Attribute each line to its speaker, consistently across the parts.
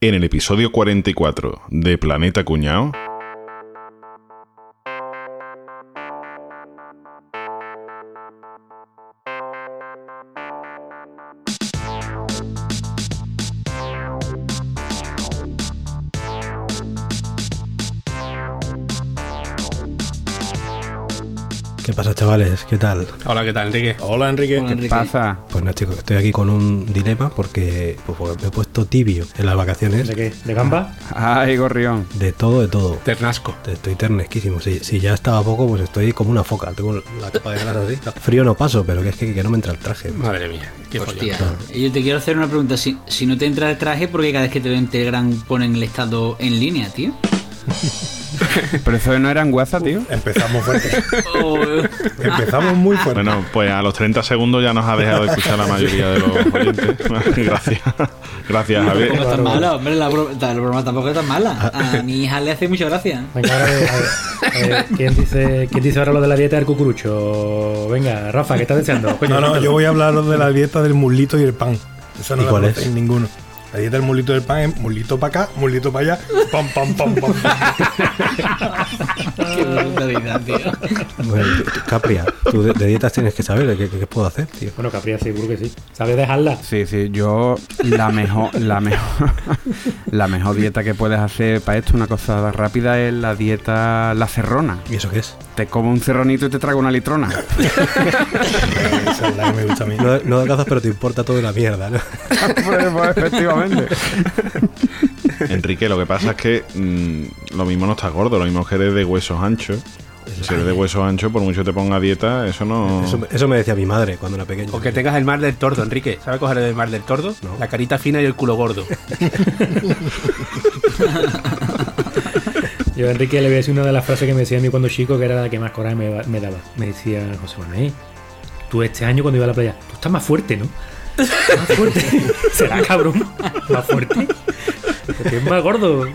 Speaker 1: En el episodio 44 de Planeta Cuñao.
Speaker 2: Chavales? ¿Qué tal?
Speaker 3: Hola, ¿qué tal, Enrique?
Speaker 4: Hola Enrique.
Speaker 5: Hola,
Speaker 4: ¿Qué
Speaker 5: Enrique.
Speaker 4: pasa?
Speaker 2: Pues nada, chicos, estoy aquí con un dilema porque, pues, porque me he puesto tibio en las vacaciones.
Speaker 3: ¿De qué? ¿De gamba?
Speaker 4: Ay, gorrión.
Speaker 2: De todo, de todo.
Speaker 3: Ternasco.
Speaker 2: Estoy ternesquísimo. Si, si ya estaba poco, pues estoy como una foca. Tengo la capa de grasa así. Frío no paso, pero que es que, que no me entra el traje.
Speaker 3: Madre mía, qué
Speaker 5: Hostia. Yo te quiero hacer una pregunta. Si, si no te entra el traje, ¿por qué cada vez que te veo en Telegram ponen el estado en línea, tío?
Speaker 4: Pero eso no era en WhatsApp, tío. Empezamos fuerte. Empezamos muy fuerte.
Speaker 1: Bueno, pues a los 30 segundos ya nos ha dejado de escuchar la mayoría de los oyentes. Gracias. Gracias,
Speaker 5: Tampoco
Speaker 1: Javier.
Speaker 5: es tan mala, hombre, la broma, la broma tampoco es tan mala. A mi hija le hace mucha gracia.
Speaker 3: Venga, ahora, a ver, a ver, ¿quién, dice, ¿quién dice ahora lo de la dieta del cucurucho? Venga, Rafa, ¿qué estás deseando? Coño,
Speaker 6: No, no, yo voy a hablar de la dieta del mulito y el pan. Eso no
Speaker 2: ¿Y cuál es?
Speaker 6: ninguno. La dieta del mulito del pan es mulito para acá, mulito para allá, pam, pam, pam, pam.
Speaker 5: Qué brutalidad, tío.
Speaker 2: Bueno, Capria, tú de, de dietas tienes que saber qué, qué- qué puedo hacer, tío.
Speaker 3: Bueno, Capria seguro que sí. ¿Sabes dejarla?
Speaker 4: Sí, sí, yo la mejor, la mejor, la mejor dieta que puedes hacer para esto, una cosa rápida, es la dieta la cerrona.
Speaker 2: ¿Y eso qué es?
Speaker 4: Te como un cerronito y te traigo una litrona.
Speaker 6: Esa es la que me gusta a mí.
Speaker 2: No, no adelgazas, pero te importa todo la mierda, ¿no?
Speaker 4: Pues, pues, efectivamente.
Speaker 1: Enrique, lo que pasa es que mm, lo mismo no estás gordo, lo mismo que eres de huesos anchos. Si eres de huesos anchos, por mucho te ponga a dieta, eso no.
Speaker 2: Eso, eso me decía mi madre cuando era pequeño.
Speaker 7: O que tengas el mar del tordo, Enrique. ¿Sabes coger el mar del tordo? La carita fina y el culo gordo.
Speaker 3: Yo a Enrique le voy a decir una de las frases que me decía a mí cuando chico, que era la que más coraje me, me daba. Me decía José Manuel, tú este año cuando iba a la playa, tú estás más fuerte, ¿no? Más fuerte. ¿Será cabrón? ¿Más fuerte? Porque es más gordo.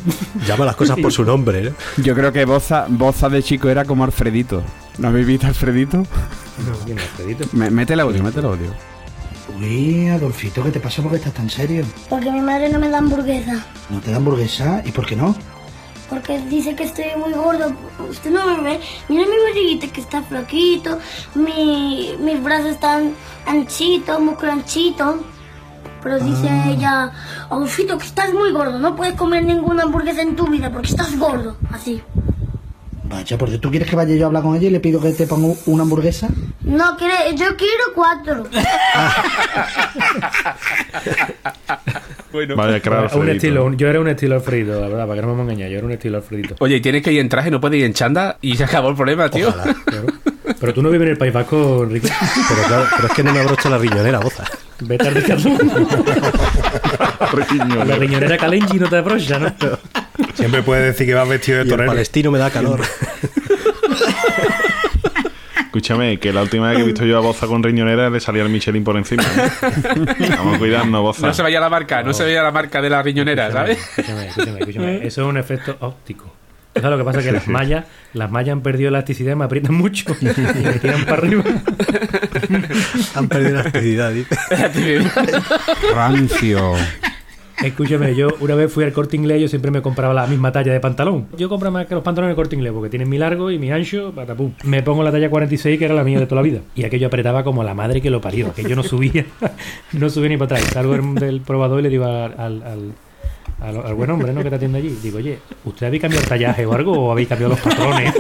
Speaker 2: Llama las cosas por su nombre, ¿no?
Speaker 4: Yo creo que Boza, Boza de chico era como Alfredito. ¿No habéis visto Alfredito?
Speaker 3: No, ¿quién es Alfredito?
Speaker 4: Me- mete el audio, mete el audio.
Speaker 8: Uy, Adolfito, ¿qué te pasa porque estás tan serio?
Speaker 9: Porque mi madre no me da hamburguesa.
Speaker 8: ¿No te da hamburguesa? ¿Y por qué no?
Speaker 9: Porque dice que estoy muy gordo. Usted no me ve. Mira mi barriguita que está flaquito. Mi, mis brazos están anchitos, músculo anchito. Pero dice ella, Adolfito, que estás muy gordo. No puedes comer ninguna hamburguesa en tu vida porque estás gordo. Así.
Speaker 8: Vaya, porque tú quieres que vaya yo a hablar con ella y le pido que te ponga una hamburguesa.
Speaker 9: No, yo quiero cuatro.
Speaker 1: Vaya, claro,
Speaker 3: un estilo, un- yo era un estilo Alfredito, la verdad, para que no me vamos a engañar. Yo era un estilo Alfredito.
Speaker 7: Oye, tienes que ir en traje, no puedes ir en chanda y se acabó el problema, tío.
Speaker 3: Ojalá, claro. Pero tú no vives en el País Vasco, Enrique.
Speaker 2: Pero claro, pero es que no me abrocho la riñonera, boza.
Speaker 3: Vete al. A la riñonera Calenji no te abrocha, ¿no?
Speaker 6: Siempre puedes decir que vas vestido de
Speaker 2: Y el
Speaker 6: torero.
Speaker 2: palestino me da calor.
Speaker 1: Escúchame, que la última vez que he visto yo a Boza con riñonera le salía el Michelin por encima. ¿no? Vamos a cuidarnos, Boza.
Speaker 7: No se vaya la marca, no, se vaya la marca de la riñonera, ¿sabes?
Speaker 3: Escúchame, escúchame, escúchame. Eso es un efecto óptico. ¿Sabes lo que pasa? Que las mallas, las mallas han perdido elasticidad y me aprietan mucho. Y me tiran para arriba.
Speaker 2: Han perdido la actividad, dice.
Speaker 4: Rancio.
Speaker 3: Escúchame, yo una vez fui al corte inglés, yo siempre me compraba la misma talla de pantalón. Yo compro más que los pantalones del corte inglés porque tienen mi largo y mi ancho. Me pongo la talla 46, que era la mía de toda la vida. Y aquello apretaba como la madre que lo parió. Aquello no subía, no subía ni para atrás. Salgo del- probador y le digo al, al, buen hombre ¿no? que te atiende allí. Digo, oye, ¿usted habéis cambiado el tallaje o algo o habéis cambiado los patrones?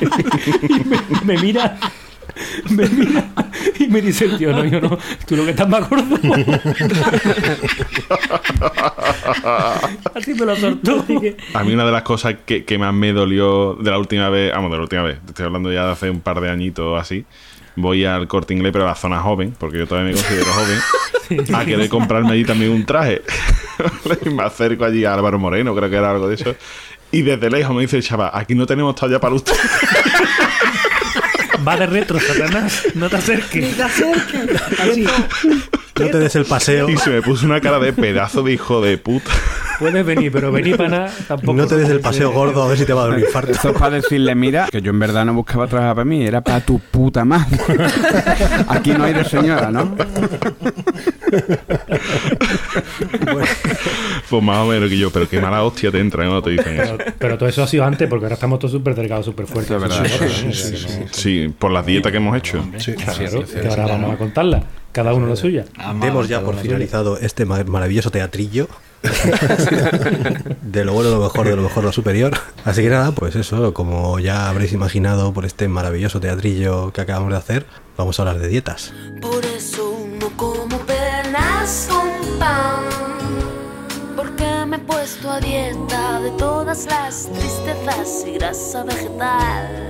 Speaker 3: me mira. Me mira y me dice el tío, no, yo no, tú lo que estás más gordo. Así me lo soltó.
Speaker 1: A mí una de las cosas que, que más me dolió de la última vez, vamos, de la última vez, te estoy hablando ya de hace un par de añitos o así, voy al corte inglés, pero a la zona joven, porque yo todavía me considero joven, a querer comprarme allí también un traje. y me acerco allí a Álvaro Moreno, creo que era algo de eso, y desde lejos me dice, chaval, aquí no tenemos talla para usted.
Speaker 3: Va de retro, Satanás. No te acerques.
Speaker 2: No te des el paseo.
Speaker 1: y se me puso una cara de pedazo de hijo de puta.
Speaker 3: Puedes venir, pero venir para nada tampoco.
Speaker 2: No te des el paseo gordo a ver si te va a dar un infarto.
Speaker 4: Eso es para decirle, mira, que yo en verdad no buscaba trabajar para mí, era para tu puta madre. Aquí no hay de señora, ¿no?
Speaker 1: Pues más o menos que yo, pero qué mala hostia te entra cuando te dicen eso.
Speaker 3: Pero, pero todo eso ha sido antes, porque ahora estamos todos súper delgados, súper fuertes.
Speaker 4: Es verdad.
Speaker 1: Sí,
Speaker 3: no-
Speaker 1: por las dietas que hemos hecho.
Speaker 6: Sí,
Speaker 3: Claro, que ahora vamos a contarla. Cada uno la suya.
Speaker 2: Demos ya por finalizado este ma- maravilloso teatrillo. de lo bueno, lo mejor, de lo mejor, lo superior. Así que nada, pues eso, como ya habréis imaginado por este maravilloso teatrillo que acabamos de hacer, vamos a hablar de dietas.
Speaker 10: Por eso no como penas con pan. Porque me he puesto a dieta de todas las tristezas y grasa vegetal.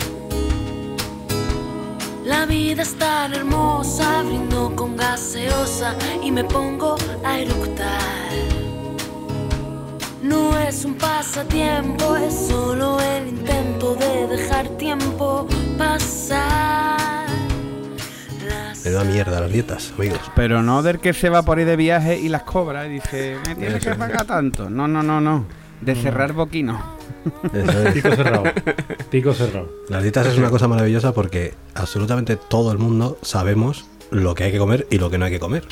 Speaker 10: La vida es tan hermosa, brindo con gaseosa y me pongo a eructar. No es un pasatiempo, es solo el intento de dejar tiempo pasar. Las
Speaker 2: Me da mierda las dietas, amigos.
Speaker 4: Pero no del que se va por ahí de viaje y las cobra y dice, me tienes que pagar tanto. No, no, no, no. De cerrar boquino.
Speaker 2: Eso es.
Speaker 3: Pico cerrado. Pico cerrado.
Speaker 2: Las dietas es una cosa maravillosa porque absolutamente todo el mundo sabemos lo que hay que comer y lo que no hay que comer.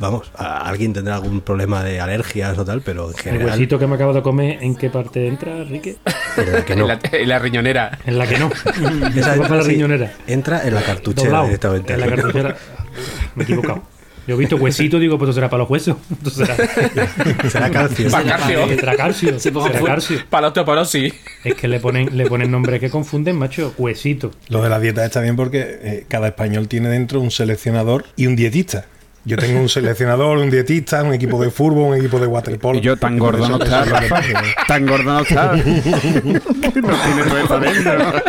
Speaker 2: Vamos, alguien tendrá algún problema de alergias o tal, pero en
Speaker 3: El
Speaker 2: general
Speaker 3: huesito que me acabo de comer, ¿en qué parte entra, Enrique?
Speaker 2: en la que no.
Speaker 7: En, la, en la riñonera.
Speaker 3: En la que no.
Speaker 2: Esa
Speaker 3: para la
Speaker 2: sí,
Speaker 3: riñonera.
Speaker 2: entra en la cartuchera
Speaker 3: Doblado.
Speaker 2: directamente.
Speaker 3: En la cartuchera. Me he equivocado. Yo he visto huesito, digo, pues esto será para los huesos. Esto será,
Speaker 2: Será calcio.
Speaker 7: Para calcio.
Speaker 3: será calcio. Será calcio.
Speaker 7: Para la osteoporosis.
Speaker 3: Es que le ponen, le ponen nombres que confunden, macho. Huesito.
Speaker 6: Lo de la dieta está bien porque eh, cada español tiene dentro un seleccionador y un dietista. Yo tengo un seleccionador, un dietista, un equipo de fútbol, un equipo de waterpolo.
Speaker 4: Y yo tan gordo no está. Tan gordo no está. No tiene dentro.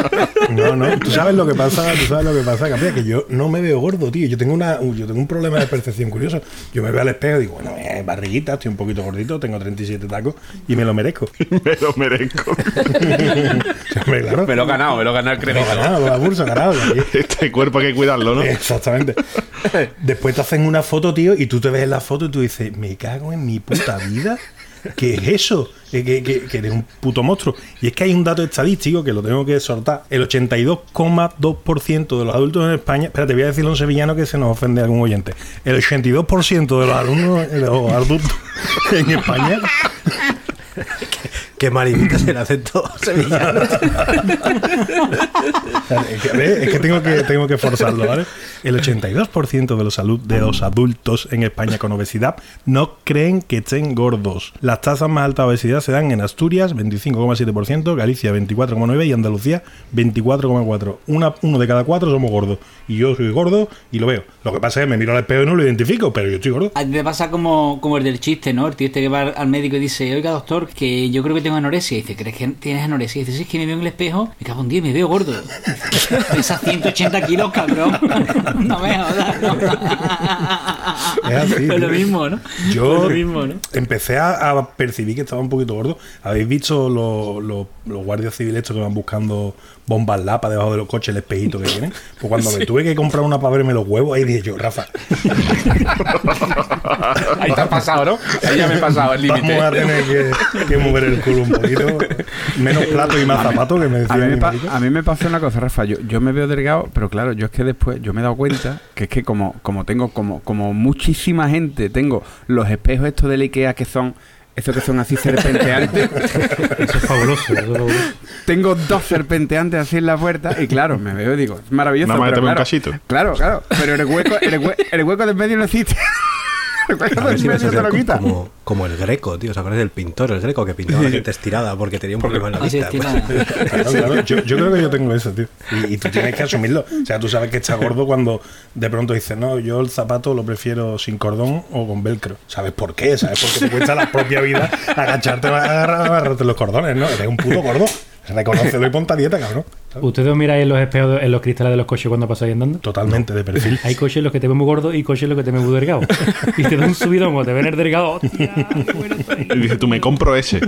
Speaker 6: No, no, tú sabes lo que pasa, tú sabes lo que pasa, Capri, que yo no me veo gordo, tío. Yo tengo una, yo tengo un problema de percepción curioso. Yo me veo al espejo y digo, bueno, eh, barriguita, estoy un poquito gordito, tengo 37 tacos y me lo merezco.
Speaker 1: Me lo merezco.
Speaker 6: Claro.
Speaker 7: Me lo he ganado, me lo he ganado el
Speaker 6: Me lo he
Speaker 7: crédito.
Speaker 6: ganado, la bursa, ganado.
Speaker 1: Este cuerpo hay que cuidarlo, ¿no?
Speaker 6: Exactamente. Después te hacen una foto, tío, y tú te ves en la foto y tú dices, me cago en mi puta vida. ¿Qué es eso? Que, que- eres un puto monstruo. Y es que hay un dato estadístico que lo tengo que soltar. El 82,2% de los adultos en España. Espérate, voy a decirlo en sevillano que se nos ofende algún oyente. El 82% de los alumnos, de los adultos en España.
Speaker 2: Que marimitas el acento sevillano.
Speaker 6: Es que, ¿ves? Es que tengo que tengo que forzarlo, ¿vale? El 82% de los, de los adultos en España con obesidad no creen que estén gordos. Las tasas más altas de obesidad se dan en Asturias, 25,7%, Galicia, 24,9% y Andalucía, 24,4%. Una, uno de cada cuatro somos gordos. Y yo soy gordo y lo veo. Lo que pasa es que me miro al espejo y no lo identifico, pero yo estoy gordo.
Speaker 5: A ti te pasa como, como el del chiste, ¿no? El tío este que va al médico y dice, oiga doctor, que yo creo que tengo anorexia. Y dice, ¿crees que tienes anorexia? Y dice, sí, es que me veo en el espejo, me cago en 10, me veo gordo. Pesa 180 kilos, cabrón. no me jodas. ¿no?
Speaker 6: Es así,
Speaker 5: Es lo mismo, ¿no?
Speaker 6: Yo
Speaker 5: Es lo mismo, ¿no?
Speaker 6: empecé a, a percibir que estaba un poquito gordo. ¿Habéis visto los, los- los guardias civiles estos que van buscando bombas lapa debajo de los coches, el espejito que tienen? Pues cuando me tuve que comprar una para verme los huevos, ahí dije yo, Rafa,
Speaker 7: Ahí te has pasado, ¿no? Ahí ya me he pasado el
Speaker 6: vamos a
Speaker 7: límite.
Speaker 6: tener que, que mover el culo un poquito. Menos plato y más zapatos que me
Speaker 4: A
Speaker 6: decía
Speaker 4: mí,
Speaker 6: mi
Speaker 4: me pa- a mí me pasó una cosa, Rafa. Yo, yo me veo delgado, pero claro, yo es que después yo me he dado cuenta que es que como, como tengo, como, como muchísima gente, tengo los espejos estos de Ikea que son, estos que son así serpenteantes.
Speaker 3: Eso es fabuloso. eso es fabuloso.
Speaker 4: tengo dos serpenteantes así en la puerta y claro, me veo y digo, es maravilloso.
Speaker 1: Nada más
Speaker 4: pero
Speaker 1: ve un
Speaker 4: claro,
Speaker 1: cachito.
Speaker 4: Claro, claro, pero el hueco, el, hue- el hueco del medio no existe.
Speaker 2: A ver si me como, como el greco, tío. ¿Os acordáis del pintor, el greco, que pintaba a la gente estirada porque tenía un problema en la vista?
Speaker 5: estirada.
Speaker 6: Claro, claro. Yo, yo creo que yo tengo eso, tío. Y, y tú tienes que asumirlo. O sea, tú sabes que está gordo cuando de pronto dices, no, yo el zapato lo prefiero sin cordón o con velcro. ¿Sabes por qué? ¿Sabes? Porque te cuesta la propia vida agacharte agarrarte los cordones, ¿no? Eres un puto gordo. Reconócelo y ponte a dieta, cabrón.
Speaker 3: ¿Ustedes os miráis en los espejos, en los cristales de los coches cuando pasáis andando?
Speaker 6: Totalmente de perfil.
Speaker 3: Hay coches en los que te ven muy gordo y coches en los que te ven muy delgado. Y te da un subidón o te ven el delgado. ¡Hostia! qué bueno estoy!
Speaker 1: Y dice, tú me compro ese.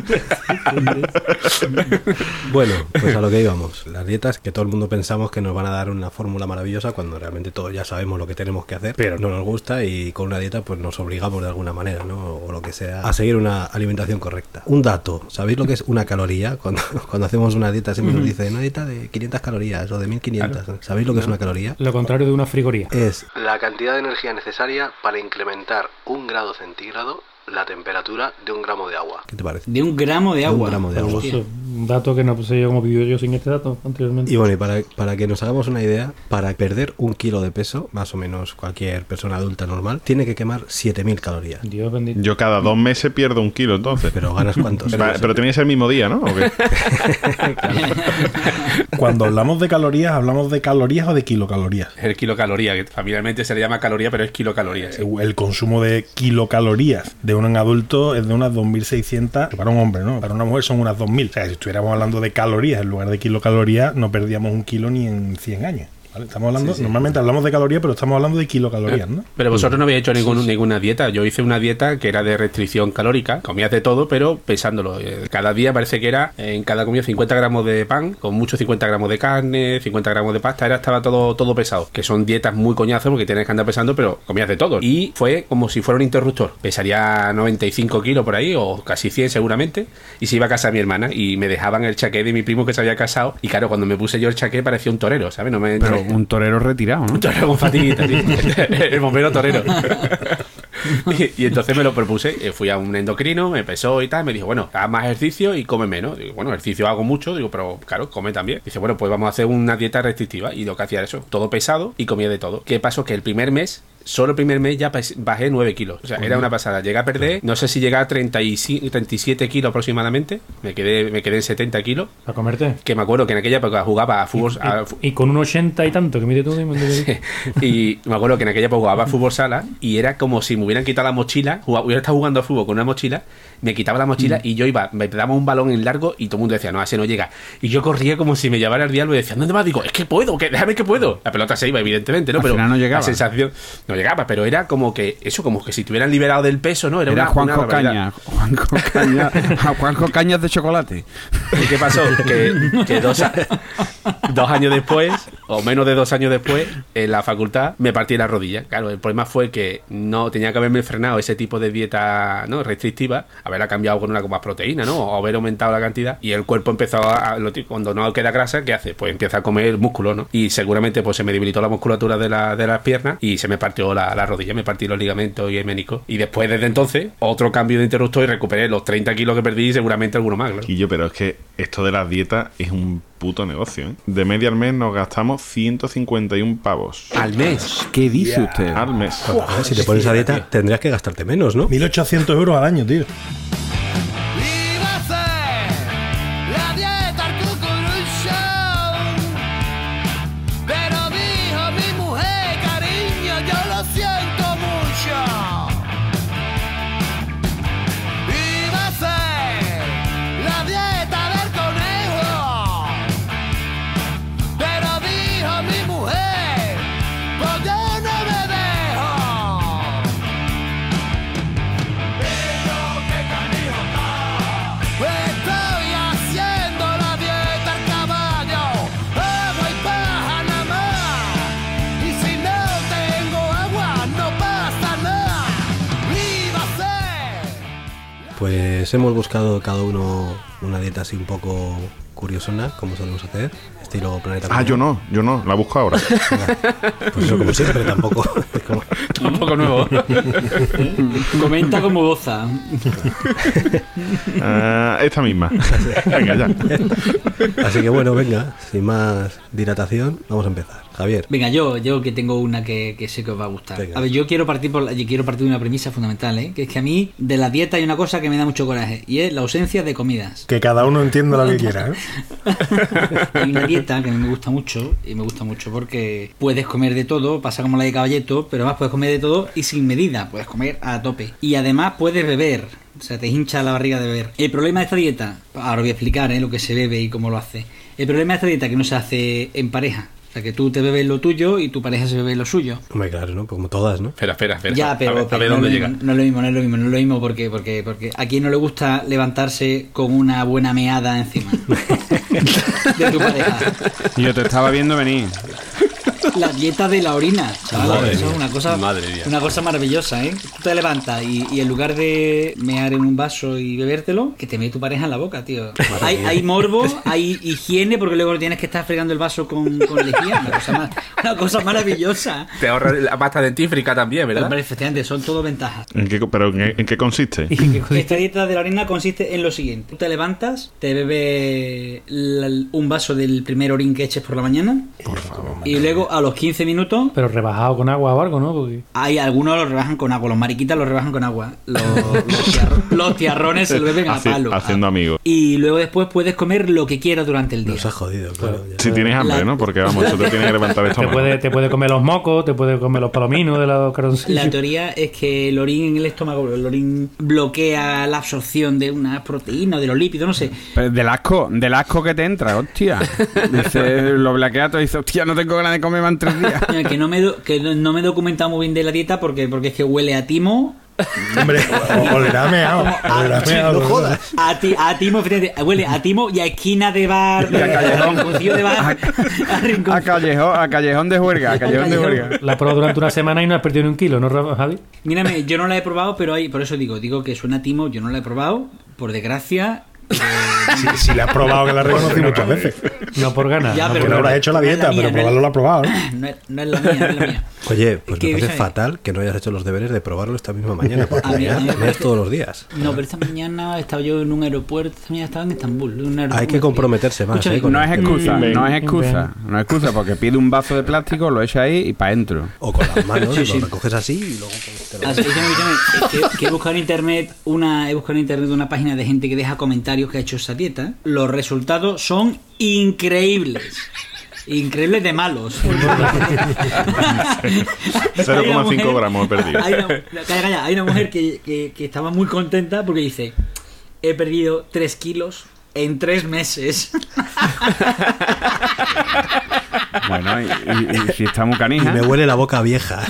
Speaker 2: Bueno, pues a lo que íbamos. Las dietas que todo el mundo pensamos que nos van a dar una fórmula maravillosa cuando realmente todos ya sabemos lo que tenemos que hacer, pero no nos gusta y con una dieta pues nos obligamos de alguna manera, ¿no? O lo que sea, a seguir una alimentación correcta. Un dato, ¿sabéis lo que es una caloría? Cuando, cuando hacemos una dieta siempre nos dice una dieta de 500 calorías o de 1500. ¿Sabéis lo que es una caloría?
Speaker 3: Lo contrario de una frigoría.
Speaker 2: Es la cantidad de energía necesaria para incrementar un grado centígrado la temperatura de un gramo de agua. ¿Qué te parece?
Speaker 5: De un gramo de
Speaker 2: De un
Speaker 5: agua.
Speaker 2: gramo de agua.
Speaker 3: Eso, un dato que no sé yo cómo vivió yo sin este dato anteriormente.
Speaker 2: Y bueno, y para, para que nos hagamos una idea, para perder un kilo de peso, más o menos cualquier persona adulta normal, tiene que quemar 7000 calorías.
Speaker 3: Dios bendito.
Speaker 1: Yo cada dos meses pierdo un kilo, entonces.
Speaker 2: Pero ganas cuántos.
Speaker 1: Pero que ser el mismo día, ¿no? ¿O qué?
Speaker 6: Cuando hablamos de calorías, ¿hablamos de calorías o de kilocalorías?
Speaker 7: Es el kilocaloría, que familiarmente se le llama caloría, pero es kilocaloría. sí.
Speaker 6: El consumo de kilocalorías de un adulto es de unas 2.600 para un hombre, ¿no? Para una mujer son unas 2.000. O sea, si estuviéramos hablando de calorías en lugar de kilocalorías, no perdíamos un kilo ni en 100 años. ¿Vale? Estamos hablando, normalmente hablamos de calorías, pero estamos hablando de kilocalorías, ¿no?
Speaker 7: Pero vosotros no habéis hecho ningún- ninguna dieta. Yo hice una dieta que era de restricción calórica. Comías de todo, pero pesándolo. Eh, Cada día parece que era en cada comida 50 gramos de pan, con mucho 50 gramos de carne, 50 gramos de pasta. Era, estaba todo, todo pesado. Que son dietas muy coñazos porque tienes que andar pesando, pero comías de todo. Y fue como si fuera un interruptor. Pesaría 95 kilos por ahí, o casi 100 seguramente. Y se iba a casa mi hermana y me dejaban el chaqué de mi primo que se había casado. Y claro, cuando me puse yo el chaqué parecía un torero, ¿sabes? No me,
Speaker 4: Pero un torero retirado, ¿no?
Speaker 7: un torero con fatiguita, sí. el bombero torero. Y, y entonces me lo propuse, eh, fui a un endocrino, me pesó y tal, me dijo, bueno, haz más ejercicio y come menos. Digo, bueno, ejercicio hago mucho, digo, pero claro, come también. Dice, bueno, pues vamos a hacer una dieta restrictiva. Y lo que hacía era eso, todo pesado y comía de todo. ¿Qué pasó? Que el primer mes Solo el primer mes ya bajé 9 kilos. O sea, era una pasada. Llegué a perder, no sé si llegué a 35 37 kilos aproximadamente. Me quedé, me quedé en 70 kilos.
Speaker 3: ¿A comerte?
Speaker 7: Que me acuerdo que en aquella época jugaba a fútbol. a fu-
Speaker 3: Y con un 80 y tanto que mide tú,
Speaker 7: y me acuerdo que en aquella época jugaba a fútbol sala y era como si me hubieran quitado la mochila, jugaba- hubiera estado jugando a fútbol con una mochila, me quitaba la mochila y yo iba, me daba un balón en largo y todo el mundo decía, no, ese no llega. Y yo corría como si me llevara el diablo y decía, ¿dónde vas? Digo, es que puedo, que déjame que puedo. La pelota se iba, evidentemente, ¿no? Pero
Speaker 4: no llegaba.
Speaker 7: la sensación no llegaba, pero era como que, eso, como que si te hubieran liberado del peso, ¿no? Era,
Speaker 4: Era
Speaker 7: una,
Speaker 4: Juanjo
Speaker 7: una.
Speaker 4: Caña. Juanjo Caña. Juanjo Cañas de chocolate.
Speaker 7: ¿Y qué pasó? Que, que dos, a- dos años después, o menos de dos años después, en la facultad me partí la rodilla. Claro, el problema fue que no tenía que haberme frenado ese tipo de dieta ¿no? restrictiva, haberla cambiado con una con más proteína, ¿no? O haber aumentado la cantidad. Y el cuerpo empezó a. cuando no queda grasa, ¿qué hace? Pues empieza a comer músculo, ¿no? Y seguramente pues se me debilitó la musculatura de, la- de las piernas y se me partió la, la rodilla, me partí los ligamentos y el menisco. Y después, desde entonces, otro cambio de interruptor y recuperé los 30 kilos que perdí y seguramente alguno más, claro.
Speaker 1: Y yo, pero es que esto de las dietas es un puto negocio. ¿eh? De media al mes nos gastamos 151 pavos.
Speaker 7: Al mes.
Speaker 4: ¿Qué dice usted?
Speaker 1: Al mes.
Speaker 2: Ver, si te pones a dieta, tendrías que gastarte menos, ¿no?
Speaker 6: 1.800 euros al año, tío.
Speaker 11: Pues
Speaker 2: hemos buscado cada uno una dieta así un poco curiosona, como solemos hacer, estilo planeta.
Speaker 1: Ah, yo no, yo no, la busco ahora.
Speaker 2: Pues eso, como siempre, tampoco. como-
Speaker 7: Un poco nuevo.
Speaker 5: Comenta como goza.
Speaker 1: Ah, esta misma. Venga, ya.
Speaker 2: Así que bueno, venga, sin más dilatación, vamos a empezar. Javier.
Speaker 5: Venga, yo, yo que tengo una que, que sé que os va a gustar.
Speaker 2: Venga.
Speaker 5: A ver, yo quiero partir por la- yo quiero partir de una premisa fundamental, ¿eh? que es que a mí de la dieta hay una cosa que me da mucho coraje y es la ausencia de comidas.
Speaker 6: Que cada uno entienda lo que quiera. ¿eh?
Speaker 5: Hay una dieta que a mí me gusta mucho y me gusta mucho porque puedes comer de todo, pasa como la de caballeto, pero además puedes comer de todo y sin medida, puedes comer a tope. Y además puedes beber, o sea, te hincha la barriga de beber. El problema de esta dieta, ahora voy a explicar ¿eh? lo que se bebe y cómo lo hace. El problema de esta dieta es que no se hace en pareja. O sea, que tú te bebes lo tuyo y tu pareja se bebe lo suyo.
Speaker 2: Hombre, claro, ¿no? Como todas, ¿no?
Speaker 7: Espera, espera, espera.
Speaker 5: Ya, pero,
Speaker 7: a ver, a
Speaker 5: pero
Speaker 7: ver
Speaker 5: no,
Speaker 7: dónde
Speaker 5: es lo
Speaker 7: llega.
Speaker 5: mismo, no es lo mismo, no es lo mismo, no es lo mismo porque, porque, porque a quien no le gusta levantarse con una buena meada encima de tu pareja.
Speaker 4: Yo te estaba viendo venir.
Speaker 5: La dieta de la orina, chaval, eso es una cosa,
Speaker 7: madre mía.
Speaker 5: una cosa maravillosa, ¿eh? Tú te levantas y, y en lugar de mear en un vaso y bebértelo, que te mete tu pareja en la boca, tío. Hay, hay morbo, hay higiene, porque luego tienes que estar fregando el vaso con, con lejía, una cosa, ma- una cosa maravillosa.
Speaker 7: Te ahorra la pasta dentífrica también, ¿verdad?
Speaker 5: Hombre, efectivamente, son todo ventajas.
Speaker 1: ¿En qué, ¿Pero en qué, en qué consiste?
Speaker 5: Esta dieta de la orina consiste en lo siguiente. Tú te levantas, te bebes la- un vaso del primer orín que eches por la mañana. Y luego a los 15 minutos,
Speaker 3: Pero rebajado con agua o algo, ¿no? Porque
Speaker 5: hay algunos los rebajan con agua. Los mariquitas los rebajan con agua. Los, los tiarro- los tiarrones se lo beben a
Speaker 1: Haci-
Speaker 5: palo.
Speaker 1: haciendo amigos.
Speaker 5: Y luego después puedes comer lo que quieras durante el día.
Speaker 2: Nos ha jodido, claro. ya.
Speaker 1: Si tienes hambre,
Speaker 5: La-
Speaker 1: ¿no? Porque vamos, eso te tiene que levantar el
Speaker 3: te
Speaker 1: estómago.
Speaker 3: puede, te puede comer los mocos, te puede comer los palominos de los caroncillos.
Speaker 5: La teoría es que el orín en el estómago, el orín bloquea la absorción de una proteína de los lípidos, no sé.
Speaker 4: Pero del asco, del asco que te entra, hostia. Dice, lo blaquea todo y dice, hostia, no tengo ganas de comer en tres días.
Speaker 5: Mira, que no me, do- que no, no me he documentado muy bien de la dieta porque, porque es que huele a timo.
Speaker 6: Hombre, olerá meado. Olerá
Speaker 5: Sí,
Speaker 6: meado,
Speaker 5: no jodas. A, ti, a timo, fíjate, huele a timo y a esquina de bar. De,
Speaker 4: Y a callejón.
Speaker 5: a de bar. A
Speaker 4: A
Speaker 5: rincón-
Speaker 4: callejón, a callejón de juerga, a callejón de juerga.
Speaker 3: La has probado durante una semana y no has perdido ni un kilo, ¿no, Javi?
Speaker 5: Mírame, yo no la he probado, pero hay, por eso digo, digo que suena a timo, yo no la he probado, por desgracia. Eh,
Speaker 6: Si, si la has probado, que la reconocí muchas veces.
Speaker 3: No por ganas.
Speaker 5: Ya,
Speaker 3: no
Speaker 6: Que
Speaker 5: pero
Speaker 6: no habrás hecho la
Speaker 5: no es
Speaker 6: dieta,
Speaker 5: la mía,
Speaker 6: pero
Speaker 5: no es-
Speaker 6: probarlo la has probado. ¿no?
Speaker 5: no, es, no es la mía, no es la mía.
Speaker 2: Oye, pues me parece fatal que no hayas hecho los deberes de probarlo esta misma mañana, porque
Speaker 5: A mí-
Speaker 2: ya
Speaker 5: a mí me
Speaker 2: meas
Speaker 5: parece-
Speaker 2: todos los días.
Speaker 5: No, pero esta mañana estaba yo en un aeropuerto, esta mañana estaba en Estambul. en un
Speaker 2: Hay que comprometerse más, ¿eh? con
Speaker 4: No es excusa, no es excusa, no es excusa, porque pide un vaso de plástico, lo echa ahí y para adentro.
Speaker 2: O con las manos,
Speaker 5: Sí, sí.
Speaker 2: lo recoges así y luego te lo...
Speaker 5: Así que, escúchame, que, que he buscado en internet una he buscado en internet una página de gente que deja comentarios que ha hecho esa dieta. Los resultados son increíbles. Increíbles de malos.
Speaker 1: 0,5 gramos he perdido.
Speaker 5: Hay una, calla, calla, hay una mujer que, que- que estaba muy contenta porque dice: He perdido 3 kilos en 3 meses.
Speaker 4: Bueno, y, y- y si está muy
Speaker 2: Y
Speaker 4: canija.
Speaker 2: me huele la boca vieja.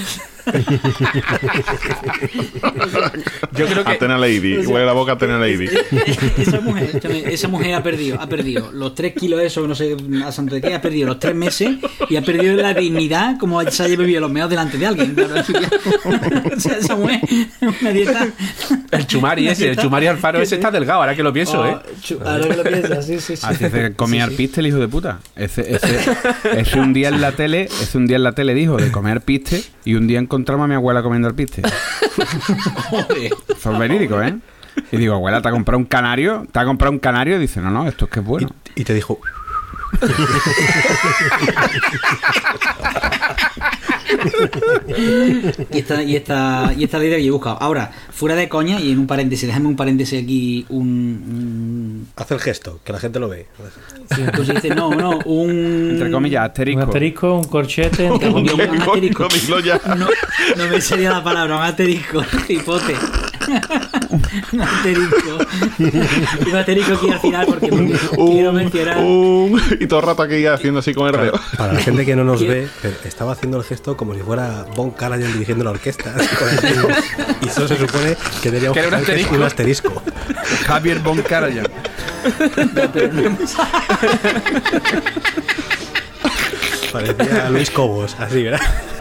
Speaker 7: Yo creo que.
Speaker 1: Atena Lady. Huele la boca a Atena Lady.
Speaker 5: esa, mujer, esa mujer ha perdido, ha perdido los 3 kilos, eso, no sé a santo de qué, ha perdido los 3 meses y ha perdido la dignidad como se haya bebido los meados delante de alguien. Claro, o sea, esa mujer, una dieta.
Speaker 7: El chumari ese, el chumari alfaro ese está delgado, ahora que lo pienso,
Speaker 5: Oh,
Speaker 7: ¿eh?
Speaker 5: ahora que lo piensas, sí, sí, sí.
Speaker 4: Así se comía
Speaker 5: Sí, sí.
Speaker 4: piste el hijo de puta. Ese, ese, ese un día en la tele, ese un día en la tele dijo de comer piste y un día encontramos a mi abuela comiendo el piste.
Speaker 5: Joder.
Speaker 4: Eso es verídico, ¿eh? Y digo, abuela, ¿te ha comprado un canario? ¿Te ha comprado un canario? Y dice, no, no, esto es que es bueno.
Speaker 2: Y te dijo,
Speaker 5: Y esta, y esta, y esta idea que yo he buscado. Ahora, fuera de coña, y en un paréntesis, déjame un paréntesis aquí, un.
Speaker 2: haz el gesto, que la gente lo ve.
Speaker 5: un pues dice, no, no, un.
Speaker 4: Entre comillas,
Speaker 3: Un
Speaker 4: asterisco.
Speaker 3: asterisco, un corchete. entre
Speaker 5: Un
Speaker 3: comillas.
Speaker 5: asterisco.
Speaker 1: Ya.
Speaker 5: No, no me sería la palabra, un asterisco, hipote. Un asterisco. Un asterisco aquí al final porque quiero mencionar.
Speaker 1: un- y todo el rato aquí haciendo así con el dedo.
Speaker 2: Para la gente que no nos ve, pero estaba haciendo el gesto como si fuera Von Karajan dirigiendo la orquesta. y eso se supone que
Speaker 7: era un asterisco.
Speaker 2: un asterisco.
Speaker 4: Javier Von Karajan.
Speaker 2: Parecía Luis Cobos, así, ¿verdad?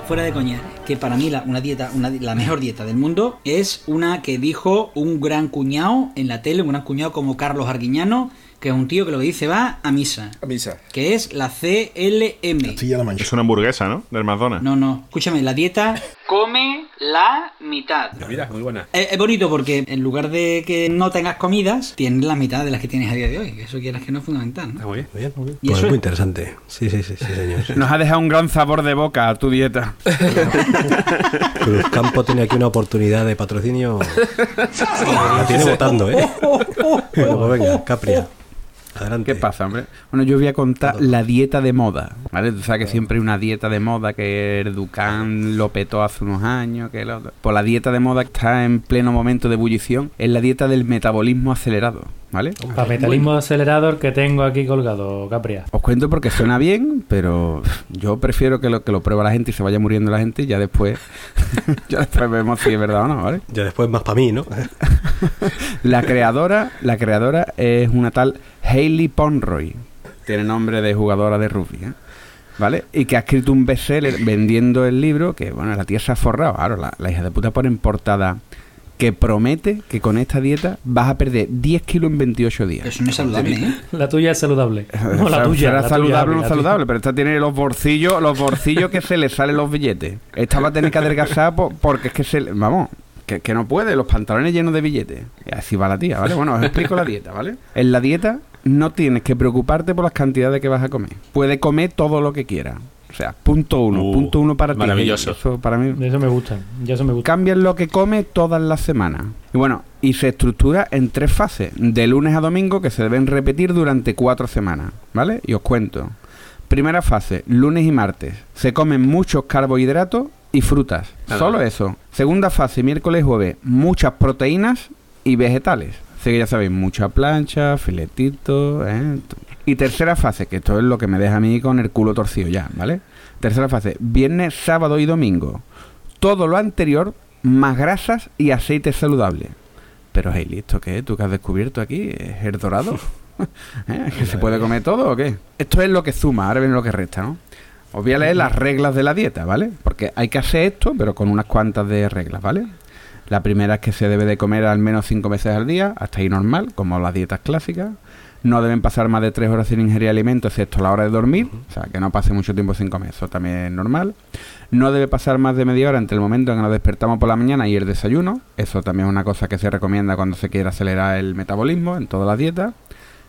Speaker 5: Fuera de coña. que para mí la, una dieta, una, di- la mejor dieta del mundo es una que dijo un gran cuñado en la tele, un gran cuñado como Carlos Arguiñano, que es un tío que lo que dice va a misa,
Speaker 7: A misa.
Speaker 5: que es la CLM.
Speaker 6: Mancha.
Speaker 1: Es una hamburguesa, ¿no? Del McDonald's.
Speaker 5: No, no, escúchame, la dieta come la mitad.
Speaker 7: Mira, muy buena.
Speaker 5: Es, es bonito porque en lugar de que no tengas comidas, tienes la mitad de las que tienes a día de hoy. que Eso quieras que no es fundamental. ¿no?
Speaker 7: Está muy bien.
Speaker 2: Muy bien, muy bien.
Speaker 5: Y
Speaker 2: Pues
Speaker 5: eso
Speaker 2: muy
Speaker 5: es-
Speaker 2: interesante. Sí, sí, sí, sí, señor.
Speaker 4: Nos ha dejado un gran sabor de boca a tu dieta.
Speaker 2: Cruzcampo tiene aquí una oportunidad de patrocinio. La tiene votando, ¿eh? Bueno, pues venga, Capria. Adelante.
Speaker 4: ¿Qué pasa, hombre? Bueno, yo voy a contar la dieta de moda, ¿vale? Tú sabes que siempre hay una dieta de moda que el Ducán lo petó hace unos años, que el otro. Pues la dieta de moda que está en pleno momento de ebullición es la dieta del metabolismo acelerado, ¿vale?
Speaker 3: Para metalismo acelerador que tengo aquí colgado, Capria.
Speaker 4: Os cuento porque suena bien, pero yo prefiero que lo, que lo prueba la gente y se vaya muriendo la gente y ya después, ya después vemos si es verdad o no, ¿vale?
Speaker 2: Ya después más para mí, ¿no?
Speaker 4: La creadora, la creadora es una tal Hayley Ponroy. Tiene nombre de jugadora de rugby, ¿eh? ¿Vale? Y que ha escrito un bestseller vendiendo el libro, que bueno, la tía se ha forrado. Claro, la, la hija de puta pone en portada que promete que con esta dieta vas a perder 10 kilos en 28 días.
Speaker 5: Eso no es saludable, ¿eh?
Speaker 3: La tuya es saludable. No, la
Speaker 4: Será
Speaker 3: tuya. la tuya,
Speaker 4: saludable o no saludable, pero esta tiene los bolsillos, los bolsillos que se le salen los billetes. Esta va a tener que adelgazar po- porque es que se, le- vamos, que, que no puede, los pantalones llenos de billetes. Y así va la tía, ¿vale? Bueno, os explico la dieta, ¿vale? En la dieta no tienes que preocuparte por las cantidades que vas a comer. Puedes comer todo lo que quieras. O sea, punto uno,
Speaker 7: Uh,
Speaker 4: punto uno para ti.
Speaker 7: maravilloso.
Speaker 4: Eso para mí
Speaker 3: De eso me gustan. Ya eso me gusta.
Speaker 4: cambian lo que come todas las semanas. Y bueno, y se estructura en tres fases, de lunes a domingo, que se deben repetir durante cuatro semanas, ¿vale? Y os cuento. Primera fase, lunes y martes. Se comen muchos carbohidratos y frutas. Solo eso. Segunda fase, miércoles y jueves, muchas proteínas y vegetales. Así que ya sabéis, mucha plancha, filetitos, ¿eh? Y tercera fase, que esto es lo que me deja a mí con el culo torcido ya, ¿vale? Tercera fase, viernes, sábado y domingo. Todo lo anterior, más grasas y aceites saludables. Pero, hey, ¿esto qué? ¿Tú que has descubierto aquí? ¿Es el dorado? ¿Eh? ¿Que se puede comer todo o qué? Esto es lo que suma, ahora viene lo que resta, ¿no? Os voy a leer las reglas de la dieta, ¿vale? Porque hay que hacer esto, pero con unas cuantas de reglas, ¿vale? La primera es que se debe de comer al menos cinco veces al día, hasta ahí normal, como las dietas clásicas. No deben pasar más de tres horas sin ingerir alimentos, excepto la hora de dormir, o sea, que no pase mucho tiempo sin comer, eso también es normal. No debe pasar más de media hora entre el momento en que nos despertamos por la mañana y el desayuno, eso también es una cosa que se recomienda cuando se quiere acelerar el metabolismo en todas las dietas.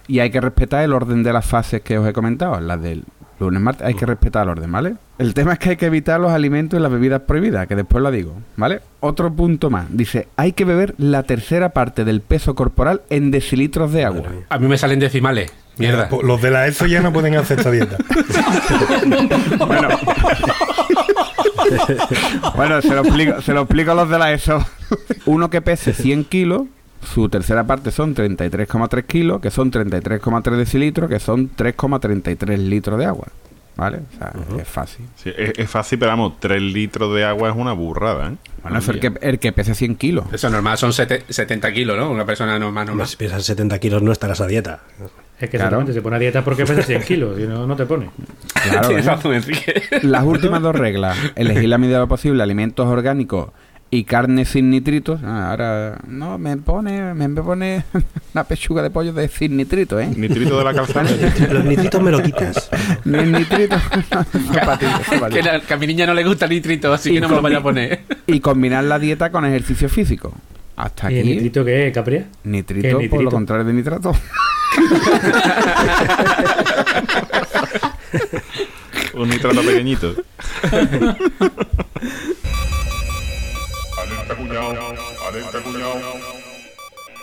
Speaker 4: Y hay que respetar el orden de las fases que os he comentado, las del lunes, martes, hay que respetar el orden, ¿vale? El tema es que hay que evitar los alimentos y las bebidas prohibidas, que después lo digo, ¿vale? Otro punto más, dice, hay que beber la tercera parte del peso corporal en decilitros de agua.
Speaker 7: A mí me salen decimales. Mierda.
Speaker 6: Pues Los de la ESO ya no pueden hacer esta dieta.
Speaker 4: Bueno, bueno se, lo explico, se lo explico a los de la ESO. Uno que pese 100 kilos, su tercera parte son 33,3 kilos, que son 33,3 decilitros, que son 3,33 litros de agua. ¿Vale? O sea, es fácil.
Speaker 1: Sí, es, es fácil, pero vamos, 3 litros de agua es una burrada, ¿eh?
Speaker 4: Bueno, es el que, el que pese 100 kilos.
Speaker 7: Eso normal son sete- 70 kilos, ¿no? Una persona normal, normal.
Speaker 2: Si piensas 70 kilos no estarás a dieta.
Speaker 3: Es que
Speaker 4: Claro.
Speaker 3: exactamente, se pone a dieta porque pesa 100 kilos. Y no, no te pone.
Speaker 4: Claro,
Speaker 7: Tienes
Speaker 4: ¿eh?
Speaker 7: razón, Enrique.
Speaker 4: Las últimas dos reglas. Elegir la medida de lo posible alimentos orgánicos y carne sin nitritos. Ah, ahora, no, me pone, me pone una pechuga de pollo de sin nitritos, ¿eh?
Speaker 1: Nitrito de la calzada.
Speaker 2: Los nitritos me lo quitas.
Speaker 4: Nitrito.
Speaker 7: Que, la- que a mi niña no le gusta el nitrito, así
Speaker 4: Y
Speaker 7: que no me lo vaya a poner.
Speaker 4: Y combinar la dieta con ejercicio físico. Hasta
Speaker 3: ¿Y
Speaker 4: aquí.
Speaker 3: el nitrito qué es, Capria?
Speaker 4: Nitrito,
Speaker 3: ¿Qué
Speaker 4: por
Speaker 3: nitrito?
Speaker 4: lo contrario de nitrato.
Speaker 1: Un nitrato pequeñito.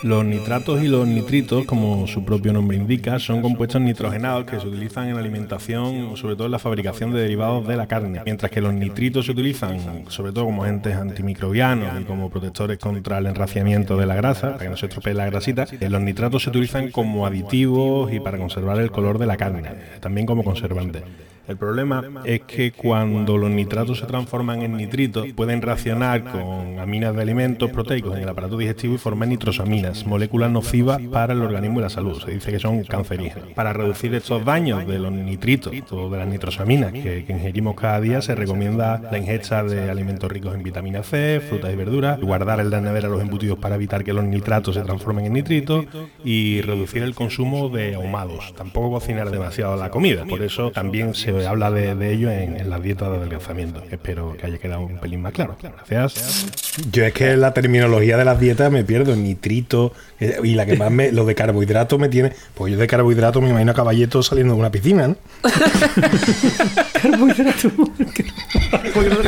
Speaker 6: Los nitratos y los nitritos, como su propio nombre indica, son compuestos nitrogenados que se utilizan en alimentación, sobre todo en la fabricación de derivados de la carne, mientras que los nitritos se utilizan sobre todo como agentes antimicrobianos y como protectores contra el enraciamiento de la grasa, para que no se estropee la grasita. Eh, Los nitratos se utilizan como aditivos y para conservar el color de la carne, también como conservante. El problema es que cuando los nitratos se transforman en nitritos, pueden reaccionar con aminas de alimentos proteicos en el aparato digestivo y formar nitrosaminas, moléculas nocivas para el organismo y la salud. Se dice que son cancerígenas. Para reducir estos daños de los nitritos o de las nitrosaminas que, ingerimos cada día, se recomienda la ingesta de alimentos ricos en vitamina C, frutas y verduras, guardar en la nevera los embutidos para evitar que los nitratos se transformen en nitritos y reducir el consumo de ahumados. Tampoco cocinar demasiado la comida, por eso también se habla de, de ello en, en las dietas de adelgazamiento. Espero que haya quedado un pelín más claro. Gracias. Yo es que la terminología de las dietas me pierdo, nitrito, eh, y la que más me, lo de carbohidratos me tiene, pues yo de carbohidratos me imagino a caballeto saliendo de una piscina, ¿no?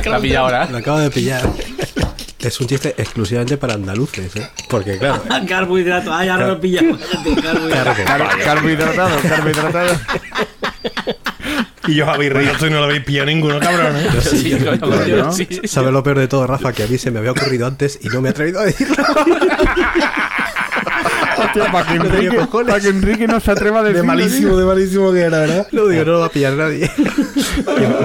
Speaker 7: La pilla ahora.
Speaker 2: Lo acabo de pillar. Es un chiste exclusivamente para andaluces, ¿eh? Porque, claro,
Speaker 5: Carbohidratos. Ay, ahora lo pillamos.
Speaker 4: Carbohidratado, carbohidratado.
Speaker 6: Y yo habéis reído y no lo habéis pillado ninguno, cabrón. ¿eh?
Speaker 2: sí,
Speaker 7: sí.
Speaker 2: ¿Sabes lo peor de todo, Rafa? Que a mí se me había ocurrido antes y no me he atrevido a decirlo.
Speaker 4: Hostia, para que, Enrique,
Speaker 2: cojones.
Speaker 4: para que Enrique no se atreva a
Speaker 6: De
Speaker 4: decirlo.
Speaker 6: malísimo, de malísimo que era, ¿verdad?
Speaker 2: Lo digo, no lo va a pillar nadie.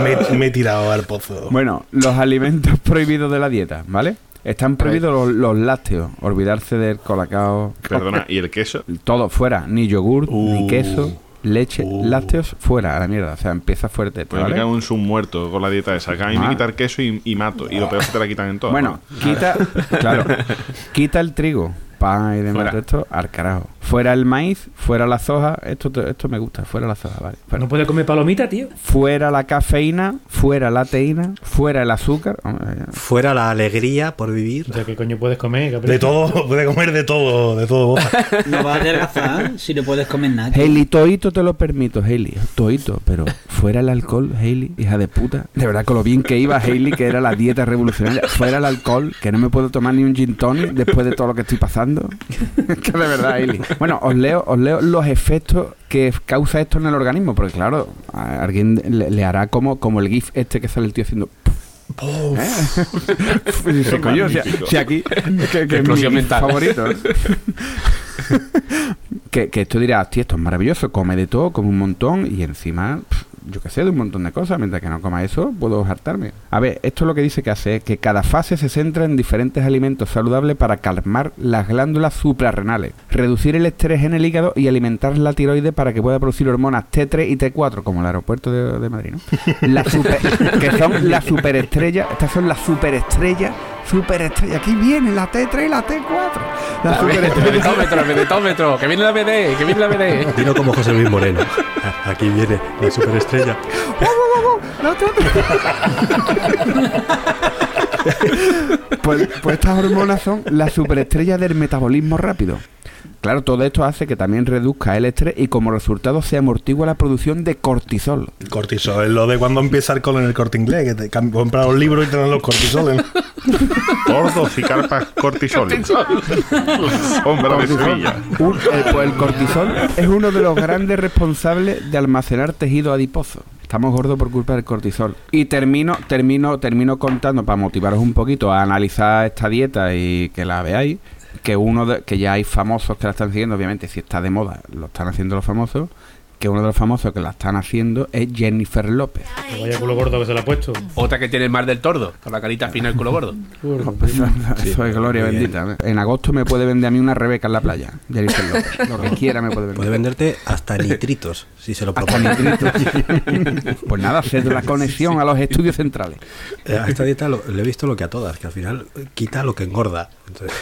Speaker 6: me, me he tirado al pozo.
Speaker 4: Bueno, los alimentos prohibidos de la dieta, ¿vale? Están prohibidos los, los lácteos. Olvidarse del colacao.
Speaker 1: Perdona, ¿y el queso?
Speaker 4: Todo fuera. Ni yogur, ni
Speaker 6: Uh.
Speaker 4: queso, leche,
Speaker 6: Uh.
Speaker 4: lácteos fuera, a la mierda. O sea, empieza fuerte.
Speaker 1: Pues me
Speaker 4: ¿vale?
Speaker 1: cago en su muerto con la dieta esa. Que a mí me
Speaker 4: Ah.
Speaker 1: quitar queso y, y mato. Y lo peor es que te la quitan en todo.
Speaker 4: Bueno, quita, claro, quita el trigo, pan y demás
Speaker 1: Fuera.
Speaker 4: de esto al carajo. Fuera el maíz, fuera la soja, esto, te- esto me gusta, fuera la soja, vale. Fuera.
Speaker 3: No puede comer palomita, tío.
Speaker 4: Fuera la cafeína, fuera la teína, fuera el azúcar.
Speaker 2: Fuera la alegría por vivir.
Speaker 3: O sea, ¿qué coño puedes comer?
Speaker 6: De todo, puede comer de todo, de todo.
Speaker 5: No vas a adelgazar si no puedes comer nada. tío.
Speaker 4: Hailey, toito te lo permito, Hailey, toito, pero fuera el alcohol, Hailey, hija de puta. De verdad, con lo bien que iba Hailey, que era la dieta revolucionaria, fuera el alcohol, que no me puedo tomar ni un gin tonic después de todo lo que estoy pasando. que de verdad, Hailey. Bueno, os leo, os leo los efectos que causa esto en el organismo, porque claro, a alguien le, le hará como, como el GIF este que sale el tío haciendo. ¿Eh? Coño, si, si aquí que, que es
Speaker 7: Explosión
Speaker 4: mi
Speaker 7: mental.
Speaker 4: favorito. ¿eh? que, que esto dirás, tío, esto es maravilloso, come de todo, come un montón y encima, yo qué sé, de un montón de cosas, mientras que no coma eso, puedo hartarme. A ver, esto es lo que dice que hace, es que cada fase se centra en diferentes alimentos saludables para calmar las glándulas suprarrenales, reducir el estrés en el hígado y alimentar la tiroides para que pueda producir hormonas T3 y T4, como el aeropuerto de, de Madrid, ¿no? La super- que son las superestrellas, estas son las superestrellas, superestrellas, aquí viene la T3 y la T4. Las
Speaker 7: El
Speaker 4: superestrellas.
Speaker 7: vedetómetro, el vedetómetro, que viene la BD, que viene la BD.
Speaker 2: Dilo como José Luis Moreno. Aquí viene la superestrella.
Speaker 4: Pues, pues estas hormonas son las superestrellas del metabolismo rápido. Claro, todo esto hace que también reduzca el estrés y como resultado se amortigua la producción de cortisol.
Speaker 6: Cortisol es lo de cuando empieza el en el corte inglés, que te compras los libros y te dan los cortisoles. ¿no?
Speaker 1: Gordos y carpas cortisol. Sombra de Sevilla.
Speaker 4: Un- eh, pues el cortisol es uno de los grandes responsables de almacenar tejido adiposo. Estamos gordos por culpa del cortisol. Y termino, termino, termino contando para motivaros un poquito a analizar esta dieta y que la veáis. Que uno de, que ya hay famosos que la están siguiendo, obviamente, si está de moda, lo están haciendo los famosos. Que uno de los famosos que la están haciendo es Jennifer López.
Speaker 3: Que Vaya culo gordo que se lo ha puesto.
Speaker 7: Otra que tiene el mar del tordo, con la carita fina y el culo gordo.
Speaker 3: Gordo.
Speaker 4: Eso, eso es gloria bendita. En agosto me puede vender a mí una Rebeca en la playa. Jennifer López. Lo que quiera me puede vender.
Speaker 2: Puede venderte hasta nitritos, si se lo
Speaker 4: Hasta
Speaker 2: propone.
Speaker 4: nitritos. pues nada, hacer la conexión a los estudios centrales.
Speaker 2: Eh, A esta dieta lo- le he visto lo que a todas, que al final eh, quita lo que engorda. Entonces,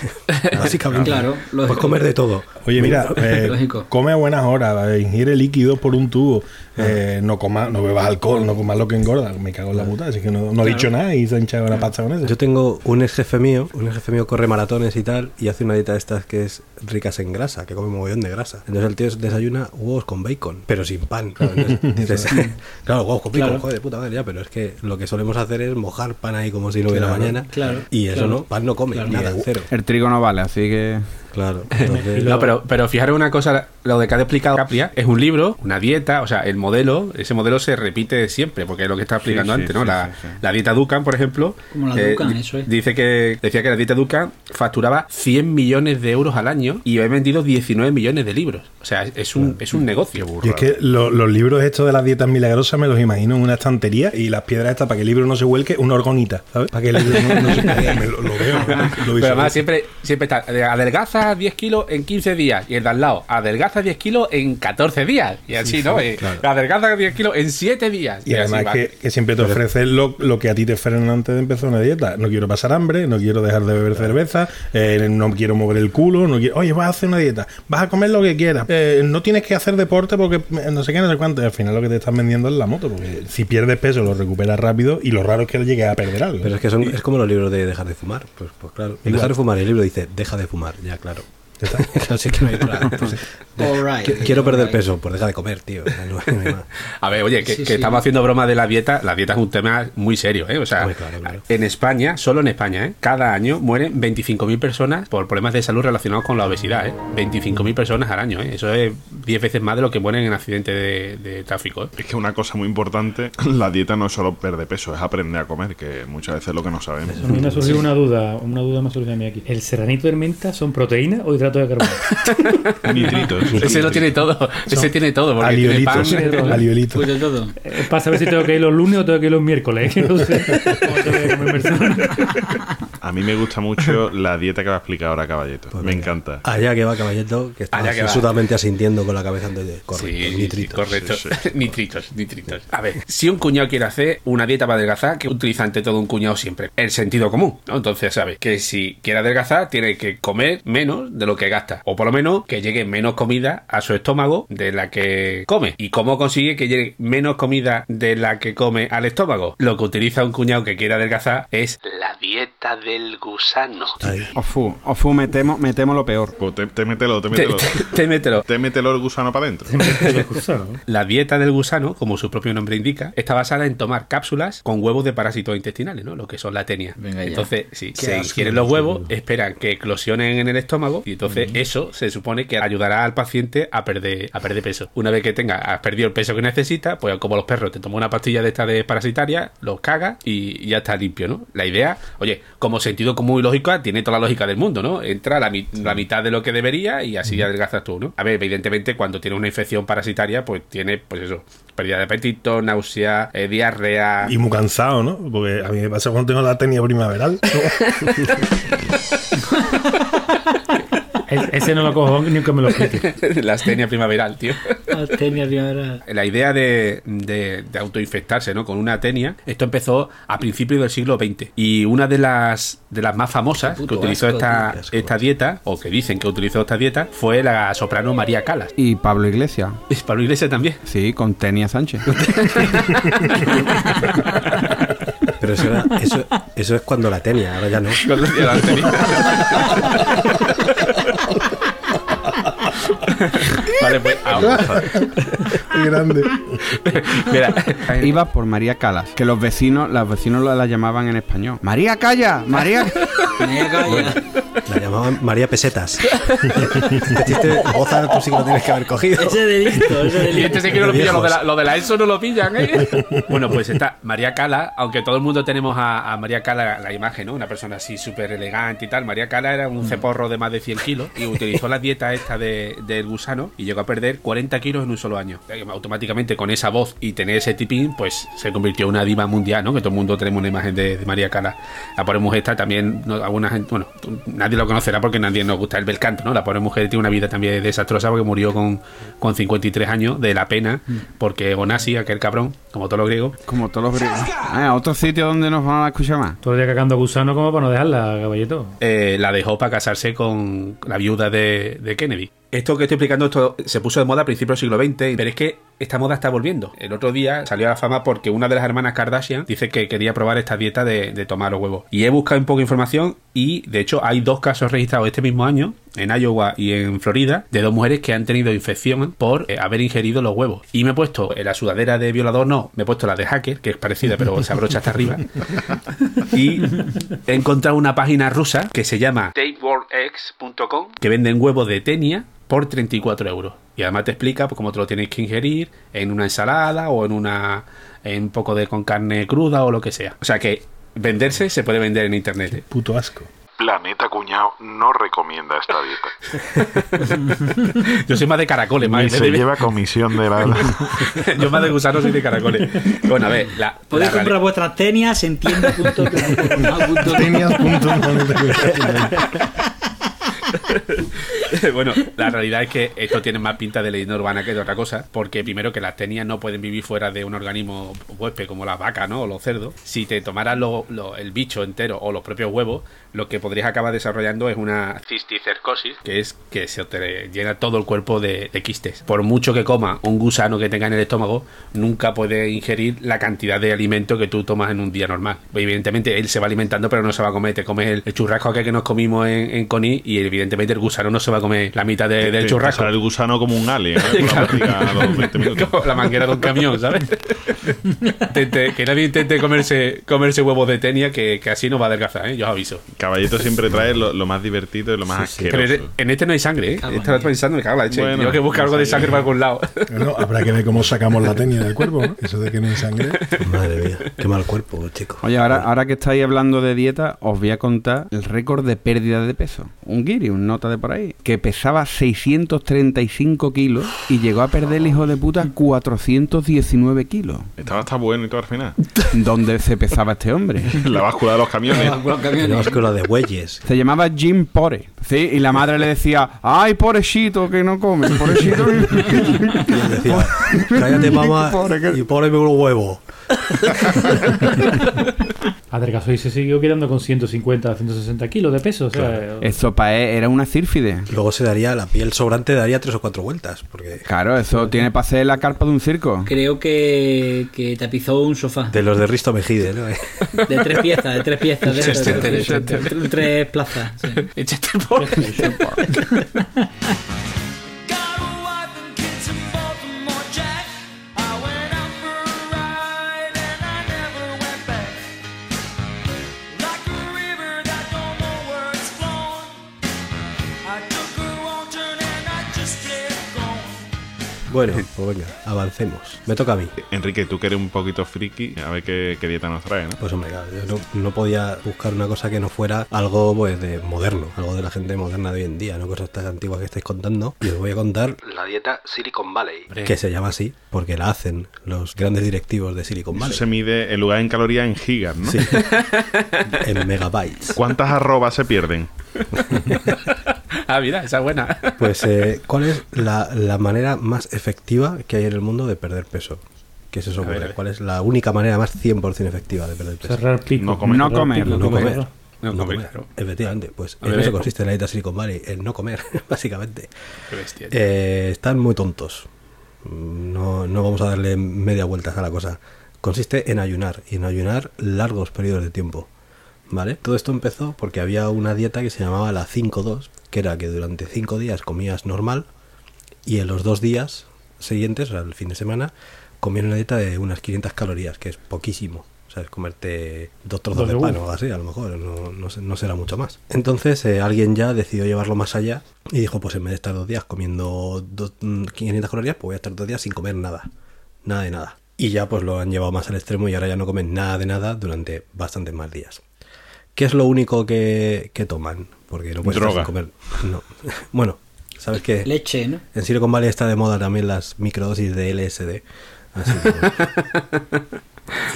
Speaker 2: básicamente,
Speaker 5: Claro,
Speaker 2: puedes comer de todo.
Speaker 6: Oye, mira, eh, come a buenas horas, eh, ingiere por un tubo, eh, no comas, no bebas alcohol, no comas lo que engorda. Me cago en la puta, así que no, no he dicho nada y se ha hinchado una pasta con eso.
Speaker 2: Yo tengo un ex jefe mío, un ex jefe mío corre maratones y tal, y hace una dieta de estas que es ricas en grasa, que come un mogollón de grasa. Entonces el tío desayuna huevos con bacon, pero sin pan. Claro, entonces, dices, claro, huevos con bacon,
Speaker 5: Claro.
Speaker 2: joder, de puta madre, ya, pero es que lo que solemos hacer es mojar pan ahí como si no hubiera
Speaker 6: Claro,
Speaker 2: mañana.
Speaker 5: claro,
Speaker 2: Y eso
Speaker 5: claro.
Speaker 2: no, pan no come,
Speaker 5: Claro.
Speaker 2: nada, cero.
Speaker 4: El trigo no vale, así que.
Speaker 2: Claro. Entonces,
Speaker 7: No, pero, pero fijaros una cosa, lo de que ha explicado Capria es un libro, una dieta, o sea, el modelo, ese modelo se repite siempre, porque es lo que estaba explicando
Speaker 1: sí,
Speaker 7: antes, ¿no?
Speaker 1: sí,
Speaker 7: la,
Speaker 1: sí, sí.
Speaker 7: la dieta Dukan, por ejemplo.
Speaker 5: Como la
Speaker 7: eh,
Speaker 5: Dukan,
Speaker 7: di-
Speaker 5: eso es.
Speaker 7: Dice que, decía que la dieta Dukan facturaba 100 millones de euros al año y había vendido 19 millones de libros. O sea, es un, es un negocio.
Speaker 6: Y es que lo- los libros estos de las dietas milagrosas me los imagino en una estantería y las piedras estas para que el libro no se vuelque, una orgonita, ¿sabes? Para que el libro no, no se caiga. Me lo, lo veo. Lo
Speaker 7: Pero además siempre, siempre está, eh, adelgaza 10 kilos en 15 días y el de al lado, adelgaza 10 kilos en 14 días. Y así, ¿no? Eh, Adelgaza 10 kilos en 7 días.
Speaker 6: Y además que, que siempre te ofrecen lo, lo que a ti te ofrecen antes de empezar una dieta. No quiero pasar hambre, no quiero dejar de beber cerveza, eh, no quiero mover el culo, no quiero... Oye, vas a hacer una dieta, vas a comer lo que quieras, eh, no tienes que hacer deporte porque no sé qué, no sé cuánto. Y al final lo que te están vendiendo es la moto, porque si pierdes peso lo recuperas rápido y lo raro es que llegues a perder algo.
Speaker 2: pero es que son, es como los libros de dejar de fumar. Pues, pues claro. Dejar de fumar. y El libro dice, deja de fumar. Ya, claro. Así que no hay
Speaker 5: right,
Speaker 2: quiero perder
Speaker 5: right.
Speaker 2: peso, pues deja de comer, tío. Más.
Speaker 7: A ver, oye, que,
Speaker 5: Sí,
Speaker 7: que
Speaker 5: sí.
Speaker 7: estamos haciendo broma de la dieta. La dieta es un tema muy serio, ¿eh? O sea,
Speaker 2: claro, claro.
Speaker 7: en España, solo en España, ¿eh? Cada año mueren 25.000 personas por problemas de salud relacionados con la obesidad, ¿eh? 25.000 personas al año, ¿eh? Eso es 10 veces más de lo que mueren en accidentes de, de tráfico, ¿eh?
Speaker 1: Es que una cosa muy importante, la dieta no es solo perder peso, es aprender a comer, que muchas veces es lo que no sabemos.
Speaker 3: A mí me ha surgido una duda, una duda me ha surgido a mí aquí. ¿El serranito de menta son proteínas o hidratos de carbono?
Speaker 1: Nitritos.
Speaker 7: Ese lo tiene todo. Ese tiene todo. Porque tiene pan.
Speaker 6: Aliolitos. Aliolitos.
Speaker 5: Todo.
Speaker 3: Eh, Para saber si tengo que ir los lunes o tengo que ir los miércoles. que no sé
Speaker 1: A mí me gusta mucho la dieta que va a explicar ahora Caballeto.
Speaker 2: Pues
Speaker 1: me encanta.
Speaker 2: Allá que va Caballito, que está
Speaker 7: Allá que va.
Speaker 2: absolutamente asintiendo con la cabeza antes de correcto,
Speaker 7: Sí, sí,
Speaker 2: nitritos.
Speaker 7: correcto.
Speaker 1: Sí,
Speaker 7: nitritos, nitritos. A ver, si un cuñado quiere hacer una dieta para adelgazar, que utiliza ante todo un cuñado siempre? El sentido común, ¿no? Entonces, sabe que si quiere adelgazar, tiene que comer menos de lo que gasta. O por lo menos que llegue menos comida a su estómago de la que come. ¿Y cómo consigue que llegue menos comida de la que come al estómago? Lo que utiliza un cuñado que quiere adelgazar es la dieta del gusano.
Speaker 2: Ahí.
Speaker 4: Ofu, Ofu, metemos, metemos lo peor.
Speaker 1: Pues te, te mételo, te
Speaker 7: Te,
Speaker 1: mételo.
Speaker 7: te- te mételo.
Speaker 1: Te mételo el gusano para adentro.
Speaker 7: La dieta del gusano, como su propio nombre indica, está basada en tomar cápsulas con huevos de parásitos intestinales, ¿no? Lo que son la tenia.
Speaker 5: Venga ya.
Speaker 7: entonces, si
Speaker 2: Qué
Speaker 7: se ingieren los huevos, esperan que eclosionen en el estómago y entonces eso se supone que ayudará al paciente a perder, a perder peso. Una vez que tenga, has perdido el peso que necesita, pues como los perros, te toma una pastilla de esta de parasitaria, los cagas y ya está limpio, ¿no? La idea, oye, como sentido común y lógica, tiene toda la lógica del mundo, ¿no? Entra la, mi- la mitad de lo que debería y así adelgazas tú, ¿no? A ver, evidentemente, cuando tienes una infección parasitaria, pues tiene, pues eso, pérdida de apetito, náusea, eh, diarrea.
Speaker 6: Y muy cansado, ¿no? Porque a mí me pasa cuando tengo la tenia primaveral.
Speaker 3: Ese no lo cojo ni que me lo explique.
Speaker 7: la astenia primaveral, tío.
Speaker 5: Astenia primavera.
Speaker 7: La idea de, de- de autoinfectarse ¿no? con una atenia, esto empezó a principios del siglo XX. Y una de las, de las más famosas que utilizó
Speaker 5: asco,
Speaker 7: esta,
Speaker 2: tío, qué asco.
Speaker 7: esta dieta, o que dicen que utilizó esta dieta, fue la soprano María Calas.
Speaker 4: Y Pablo Iglesias.
Speaker 7: Y Pablo Iglesias también.
Speaker 4: Sí, con Tenia Sánchez.
Speaker 2: Pero eso, era- eso, eso es cuando la tenía, ahora ya no.
Speaker 7: Cuando la atenia. vale, pues.
Speaker 6: Qué grande.
Speaker 7: Mira,
Speaker 4: Iba por María Calas, que los vecinos, los vecinos la, la llamaban en español. María Calla, María.
Speaker 5: María Calla.
Speaker 2: La llamaban María Pesetas. este chiste, Mozart, tú sí que lo tienes que haber cogido.
Speaker 5: Ese delito, ese
Speaker 7: Y este sí que no lo lo de, la,
Speaker 2: Viejos.
Speaker 7: lo de la ESO no lo pillan, ¿eh? Bueno, pues está María Cala, aunque todo el mundo tenemos a, a María Cala la imagen, ¿no? Una persona así súper elegante y tal. María Cala era un ceporro de más de 100 kilos y utilizó la dieta esta de, del gusano y llegó a perder 40 kilos en un solo año. Eh, Automáticamente con esa voz y tener ese tipín, pues se convirtió en una diva mundial, ¿no? Que todo el mundo tenemos una imagen de, de María Cala. La pobre mujer está también, no, alguna gente, bueno, nadie lo conocerá porque nadie nos gusta el bel canto, ¿no? La pobre mujer tiene una vida también desastrosa porque murió con, con 53 años de la pena porque Onasi, aquel cabrón, como todos los griegos,
Speaker 4: Como todos los griegos. Ah, otro sitio donde nos van a escuchar más.
Speaker 3: Todo el día cagando gusano como para no dejarla, caballito.
Speaker 7: eh, la dejó para casarse con la viuda de, de Kennedy. Esto que estoy explicando esto se puso de moda a principios del siglo XX, pero es que esta moda está volviendo. El otro día salió a la fama porque una de las hermanas Kardashian dice que quería probar esta dieta de, de tomar los huevos. Y he buscado un poco de información y de hecho hay dos casos registrados este mismo año en Iowa y en Florida de dos mujeres que han tenido infección por eh, haber ingerido los huevos. Y me he puesto en la sudadera de violador, no, me he puesto la de hacker, que es parecida pero se abrocha hasta arriba. Y he encontrado una página rusa que se llama tapeworldx.com que venden huevos de tenia por 34 euros. Y además te explica pues, cómo te lo tienes que ingerir en una ensalada o en una en un poco de con carne cruda o lo que sea. O sea que venderse se puede vender en internet. ¿eh?
Speaker 6: Puto asco.
Speaker 1: Planeta Cuñado no recomienda esta dieta.
Speaker 7: Yo soy más de caracoles, más
Speaker 1: se
Speaker 7: de-
Speaker 1: lleva comisión de la...
Speaker 7: Yo más de gusanos soy de caracoles. Bueno, a ver, la,
Speaker 5: Podéis
Speaker 7: la
Speaker 5: comprar vuestras tenias en tienda.com.
Speaker 7: bueno, la realidad es que esto tiene más pinta de leyenda urbana que de otra cosa, porque primero que las tenias no pueden vivir fuera de un organismo huésped como las vacas, ¿no? O los cerdos. Si te tomaras lo- lo- el bicho entero o los propios huevos, lo que podrías acabar desarrollando es una cisticercosis, que es que se te llena todo el cuerpo de, de quistes. Por mucho que coma un gusano que tenga en el estómago, nunca puede ingerir la cantidad de alimento que tú tomas en un día normal. Evidentemente, él se va alimentando, pero no se va a comer. Te comes el, el churrasco aquel que nos comimos en, en Conil y evidentemente el gusano no se va a comer la mitad de- del
Speaker 1: Te-
Speaker 7: churrasco.
Speaker 1: te el gusano como un alien, ¿eh? La
Speaker 7: Claro.
Speaker 1: barriga a los 20 minutos.
Speaker 7: Como la manguera de un camión, ¿sabes? Intente- que nadie intente comerse, comerse huevos de tenia, que, que así no va a adelgazar, ¿eh? Yo os aviso.
Speaker 1: Caballito siempre trae lo, lo más divertido y lo más
Speaker 7: Pero
Speaker 1: asqueroso.
Speaker 7: en- en este no hay sangre, ¿eh? Estaba pensando, me cago en la leche.
Speaker 1: Bueno,
Speaker 7: Tengo que buscar algo de sangre para algún lado.
Speaker 6: Bueno, habrá que ver cómo sacamos la tenia del cuerpo, ¿no? Eso de que no hay sangre.
Speaker 2: Madre mía, qué mal cuerpo, chico.
Speaker 4: Oye, ahora, ahora que estáis hablando de dieta, os voy a contar el récord de pérdida de peso. Un guiri, un nota de por ahí, que pesaba 635 kilos y llegó a perder el hijo de puta 419 kilos.
Speaker 1: Estaba hasta bueno y todo al final.
Speaker 4: ¿Dónde se pesaba este hombre?
Speaker 1: La báscula de los camiones.
Speaker 2: Que lo de bueyes.
Speaker 4: Se llamaba Jim Pore. Sí, y la madre le decía, ay, pobrecito, que no come, pobrecito.
Speaker 2: Y él decía, cállate mamá y poneme un huevo.
Speaker 3: Adelgazó y se siguió quedando con 150, 160 kilos de peso. O sea,
Speaker 4: Eso para él era una círfide.
Speaker 2: Luego se daría, la piel sobrante daría tres o cuatro vueltas. Porque
Speaker 4: Claro, eso tiene para hacer la carpa de un circo.
Speaker 5: Creo que, que tapizó un sofá.
Speaker 2: de los de Risto Mejide, ¿no?
Speaker 5: De tres piezas, de tres piezas. De- de- tres plazas. sí.
Speaker 2: Bueno, pues venga, avancemos. Me toca a mí.
Speaker 1: Enrique, tú que eres un poquito friki, a ver qué, qué dieta nos trae, ¿no?
Speaker 2: Pues hombre, claro, yo no, no podía buscar una cosa que no fuera algo pues de moderno, algo de la gente moderna de hoy en día, no cosas tan antiguas que estáis contando. Y os voy a contar la dieta Silicon Valley, que se llama así porque la hacen los grandes directivos de Silicon
Speaker 1: Eso
Speaker 2: Valley.
Speaker 1: se mide en lugar en calorías en gigas, ¿no?
Speaker 2: Sí. en megabytes.
Speaker 1: ¿Cuántas arrobas se pierden?
Speaker 7: Ah, mira, esa es buena.
Speaker 2: Pues, eh, ¿cuál es la, la manera más efectiva que hay en el mundo de perder peso? ¿Qué se os ocurre?
Speaker 7: ver, a ver.
Speaker 2: ¿Cuál es la única manera más 100% efectiva de perder peso?
Speaker 3: cerrar pico.
Speaker 1: No comer.
Speaker 4: No comer,
Speaker 2: No comer.
Speaker 3: claro.
Speaker 7: No
Speaker 2: No
Speaker 7: comer,
Speaker 2: comer.
Speaker 7: claro.
Speaker 2: Efectivamente, pues en eso
Speaker 7: eh.
Speaker 2: consiste la dieta Silicon Valley, en no comer, básicamente.
Speaker 7: Qué bestia.
Speaker 2: Eh, están muy tontos. No, no vamos a darle media vuelta a la cosa. Consiste en ayunar, y en ayunar largos periodos de tiempo. ¿Vale? Todo esto empezó porque había una dieta que se llamaba la 5-2, que era que durante 5 días comías normal y en los dos días siguientes, o sea, el fin de semana, comías una dieta de unas 500 calorías, que es poquísimo. O sea, es comerte dos trozos de pan o algo así, a lo mejor, no, no no será mucho más. Entonces eh, alguien ya decidió llevarlo más allá y dijo, pues en vez de estar dos días comiendo dos- mm, 500 calorías, pues voy a estar dos días sin comer nada. Nada de nada. Y ya pues lo han llevado más al extremo y ahora ya no comen nada de nada durante bastantes más días. ¿Qué es lo único que, que toman? Porque no puedes estar
Speaker 1: Droga.
Speaker 2: sin comer. No. bueno, ¿sabes qué?
Speaker 5: Leche, ¿no?
Speaker 2: En Silicon Valley está de moda también las microdosis de LSD. Así que-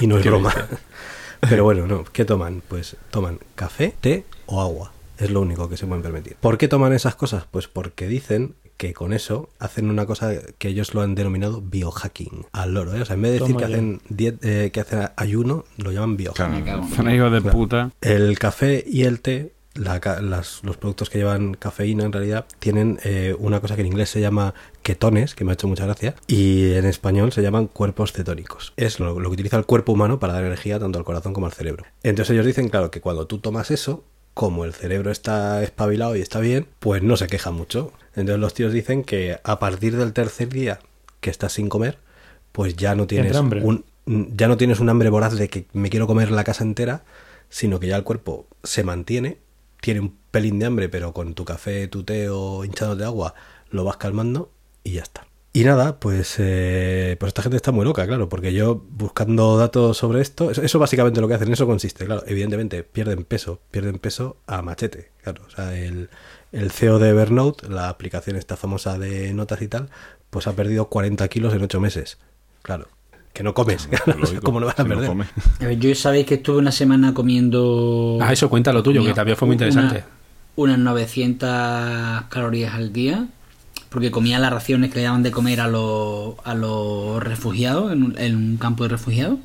Speaker 2: y no es broma. Pero bueno, no. ¿Qué toman? Pues toman café, té o agua. Es lo único que se pueden permitir. ¿Por qué toman esas cosas? Pues porque dicen que con eso hacen una cosa que ellos lo han denominado biohacking al loro. ¿eh? O sea, en vez de decir que
Speaker 3: ya.
Speaker 2: hacen, diet- eh, que hacen ayuno, lo llaman biohacking.
Speaker 4: Hijos de puta.
Speaker 2: El café y el té la ca- las- los productos que llevan cafeína en realidad tienen eh, una cosa que en inglés se llama ketones, que me ha hecho mucha gracia, y en español se llaman cuerpos cetónicos. Es lo, lo que utiliza el cuerpo humano para dar energía tanto al corazón como al cerebro. Entonces ellos dicen, claro, que cuando tú tomas eso, como el cerebro está espabilado y está bien, pues no se queja mucho. Entonces los tíos dicen que a partir del tercer día que estás sin comer, pues ya no tienes un ya no tienes un hambre voraz de que me quiero comer la casa entera, sino que ya el cuerpo se mantiene, tiene un pelín de hambre, pero con tu café, tu té o hinchado de agua lo vas calmando y ya está. Y nada, pues, pues esta gente está muy loca, claro, porque yo buscando datos sobre esto, eso, básicamente lo que hacen, en eso consiste, claro, evidentemente pierden peso, pierden peso a machete, claro, o sea, el, el CEO de Evernote, la aplicación esta famosa de notas y tal, pues ha perdido 40 kilos en 8 meses, claro, que no comes, ¿cómo no vas a
Speaker 1: Si no
Speaker 2: perder?
Speaker 5: A ver, Yo sabéis que estuve una semana comiendo.
Speaker 7: Ah, eso cuenta lo tuyo, que también fue muy
Speaker 5: una-
Speaker 7: interesante.
Speaker 5: unas 900 calorías al día. Porque comía las raciones que le daban de comer a los, a los refugiados en un, en un campo de refugiados.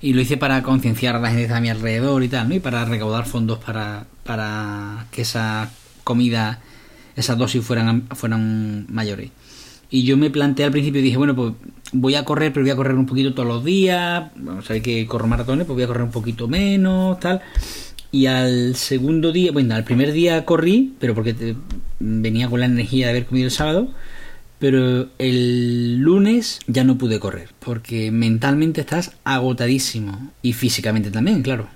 Speaker 5: Y lo hice para concienciar a la gente a mi alrededor y tal, ¿no? Y para recaudar fondos para, para que esa comida, esas dosis fueran, fueran mayores. Y yo me planteé al principio dije, bueno, pues voy a correr, pero voy a correr un poquito todos los días. Bueno, sabéis que corro maratones, pues voy a correr un poquito menos, tal. Y al segundo día, bueno, al primer día corrí, pero porque venía con la energía de haber comido el sábado. Pero el lunes ya no pude correr, porque mentalmente estás agotadísimo. Y físicamente también, claro.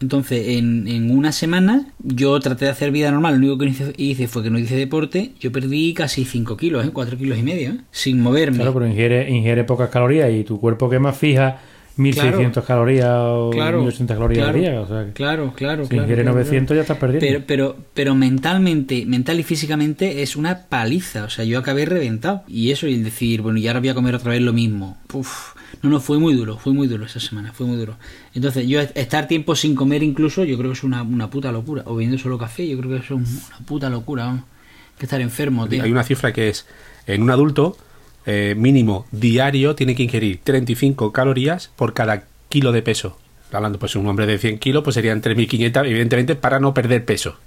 Speaker 5: Entonces, en, en una semana, yo traté de hacer vida normal. Lo único que hice, hice fue que no hice deporte. Yo perdí casi 5 kilos, ¿eh? 4 kilos y medio, ¿eh? sin moverme.
Speaker 3: Claro, pero ingiere, ingiere pocas calorías y tu cuerpo quema fija 1600 calorías o
Speaker 5: Claro,
Speaker 3: 1800 calorías
Speaker 5: claro,
Speaker 3: al día. O sea, que
Speaker 5: claro, claro,
Speaker 3: si
Speaker 5: claro,
Speaker 3: ingiere
Speaker 5: claro,
Speaker 3: 900 ya estás perdiendo.
Speaker 5: Pero, pero, pero mentalmente, mental y físicamente es una paliza. O sea, yo acabé reventado. Y eso, y el decir, bueno, y ahora voy a comer otra vez lo mismo. Uf, no, no, fue muy duro, fue muy duro esa semana, fue muy duro. Entonces, yo estar tiempo sin comer incluso, yo creo que es una, una puta locura. O bebiendo solo café, yo creo que eso es una puta locura, vamos. Que estar enfermo, tío.
Speaker 7: Hay una cifra que es, en un adulto, eh, mínimo diario, tiene que ingerir 35 calorías por cada kilo de peso. Hablando, pues un hombre de 100 kilos, pues serían 3.500, evidentemente, para no perder peso.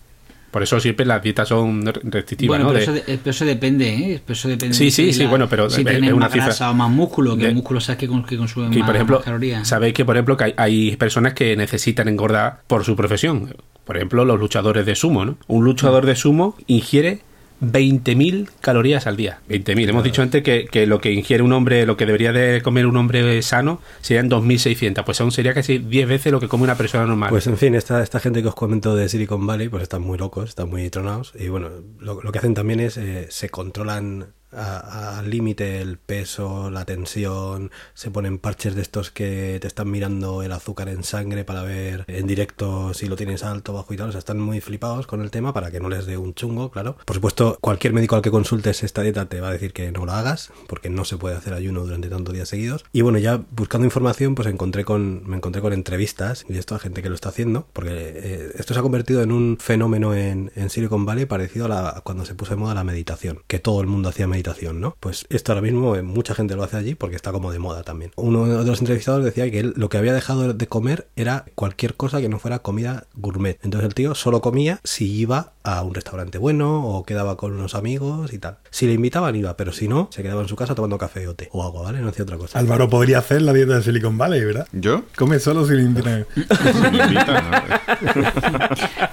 Speaker 7: Por eso siempre las dietas son restrictivas,
Speaker 5: Bueno,
Speaker 7: ¿no?
Speaker 5: pero,
Speaker 7: De-
Speaker 5: eso, de- pero eso depende, ¿eh? Pero eso depende
Speaker 7: Sí,
Speaker 5: de
Speaker 7: sí, sí, bueno, pero
Speaker 5: si
Speaker 7: es- una
Speaker 5: más
Speaker 7: cifra.
Speaker 5: grasa o más músculo, que
Speaker 7: de-
Speaker 5: el músculo sabes que, que consume más,
Speaker 7: por ejemplo,
Speaker 5: más calorías.
Speaker 7: sabéis que por ejemplo que hay, hay personas que necesitan engordar por su profesión. Por ejemplo, los luchadores de sumo, ¿no? Un luchador de sumo ingiere 20.000 calorías al día. 20.000. Hemos dicho antes que, que lo que ingiere un hombre, lo que debería de comer un hombre sano, serían 2.600. Pues aún sería casi 10 veces lo que come una persona normal.
Speaker 2: Pues en fin, esta, esta gente que os comento de Silicon Valley, pues están muy locos, están muy tronados. Y bueno, lo, lo que hacen también es, eh, se controlan al límite el peso, la tensión, se ponen parches de estos que te están mirando el azúcar en sangre para ver en directo si lo tienes alto, bajo y tal. O sea, están muy flipados con el tema para que no les dé un chungo, claro. Por supuesto, cualquier médico al que consultes esta dieta te va a decir que no lo hagas, porque no se puede hacer ayuno durante tantos días seguidos. Y bueno, ya buscando información, pues encontré con, me encontré con entrevistas y esto a gente que lo está haciendo, porque eh, esto se ha convertido en un fenómeno en, en Silicon Valley parecido a, la, cuando se puso de moda la meditación, que todo el mundo hacía meditación, ¿no? Pues esto ahora mismo eh, mucha gente lo hace allí porque está como de moda también. Uno de los entrevistados decía que él lo que había dejado de comer era cualquier cosa que no fuera comida gourmet. Entonces el tío solo comía si iba a un restaurante bueno o quedaba con unos amigos y tal. Si le invitaban iba, pero si no, se quedaba en su casa tomando café o té o agua, ¿vale? No hacía otra cosa.
Speaker 6: Álvaro podría hacer la dieta de Silicon Valley, ¿verdad?
Speaker 1: ¿Yo?
Speaker 6: Come solo si le invitan.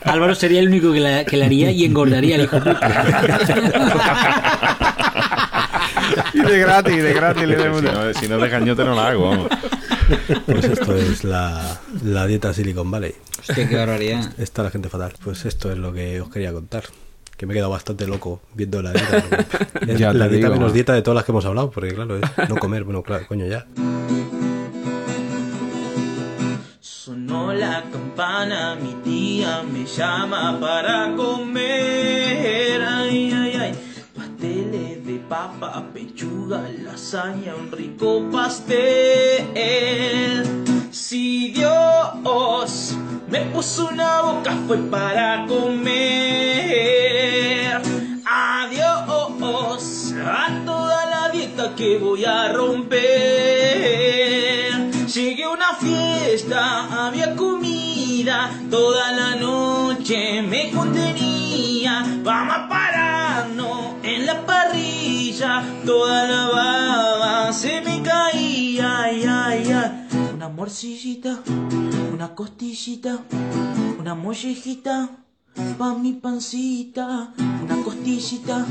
Speaker 5: Álvaro sería el único que la, que la haría y engordaría el hijo
Speaker 4: Y de gratis, de gratis le
Speaker 1: si,
Speaker 4: demos.
Speaker 1: no, si no de cañote no la hago, vamos.
Speaker 2: Pues esto es la, la dieta Silicon Valley.
Speaker 5: Hostia, qué barbaridad.
Speaker 2: Está la gente fatal. Pues esto es lo que os quería contar. Que me he quedado bastante loco viendo la dieta. Es
Speaker 4: Ya
Speaker 2: la dieta
Speaker 4: digo.
Speaker 2: menos dieta de todas las que hemos hablado, porque claro, es no comer. Bueno, claro, coño, ya.
Speaker 12: Sonó la campana, mi tía me llama para comer. Ay, papa, pechuga, lasaña, un rico pastel. Si Dios me puso una boca fue para comer. Adiós a toda la dieta que voy a romper. Llegué a una fiesta, había comida toda la noche. me contenía. Vamos a Toda la baba se me caía. Ay, ay, ay. Una morcillita, una costillita, una mollejita. Pa' mi pancita, una costillita,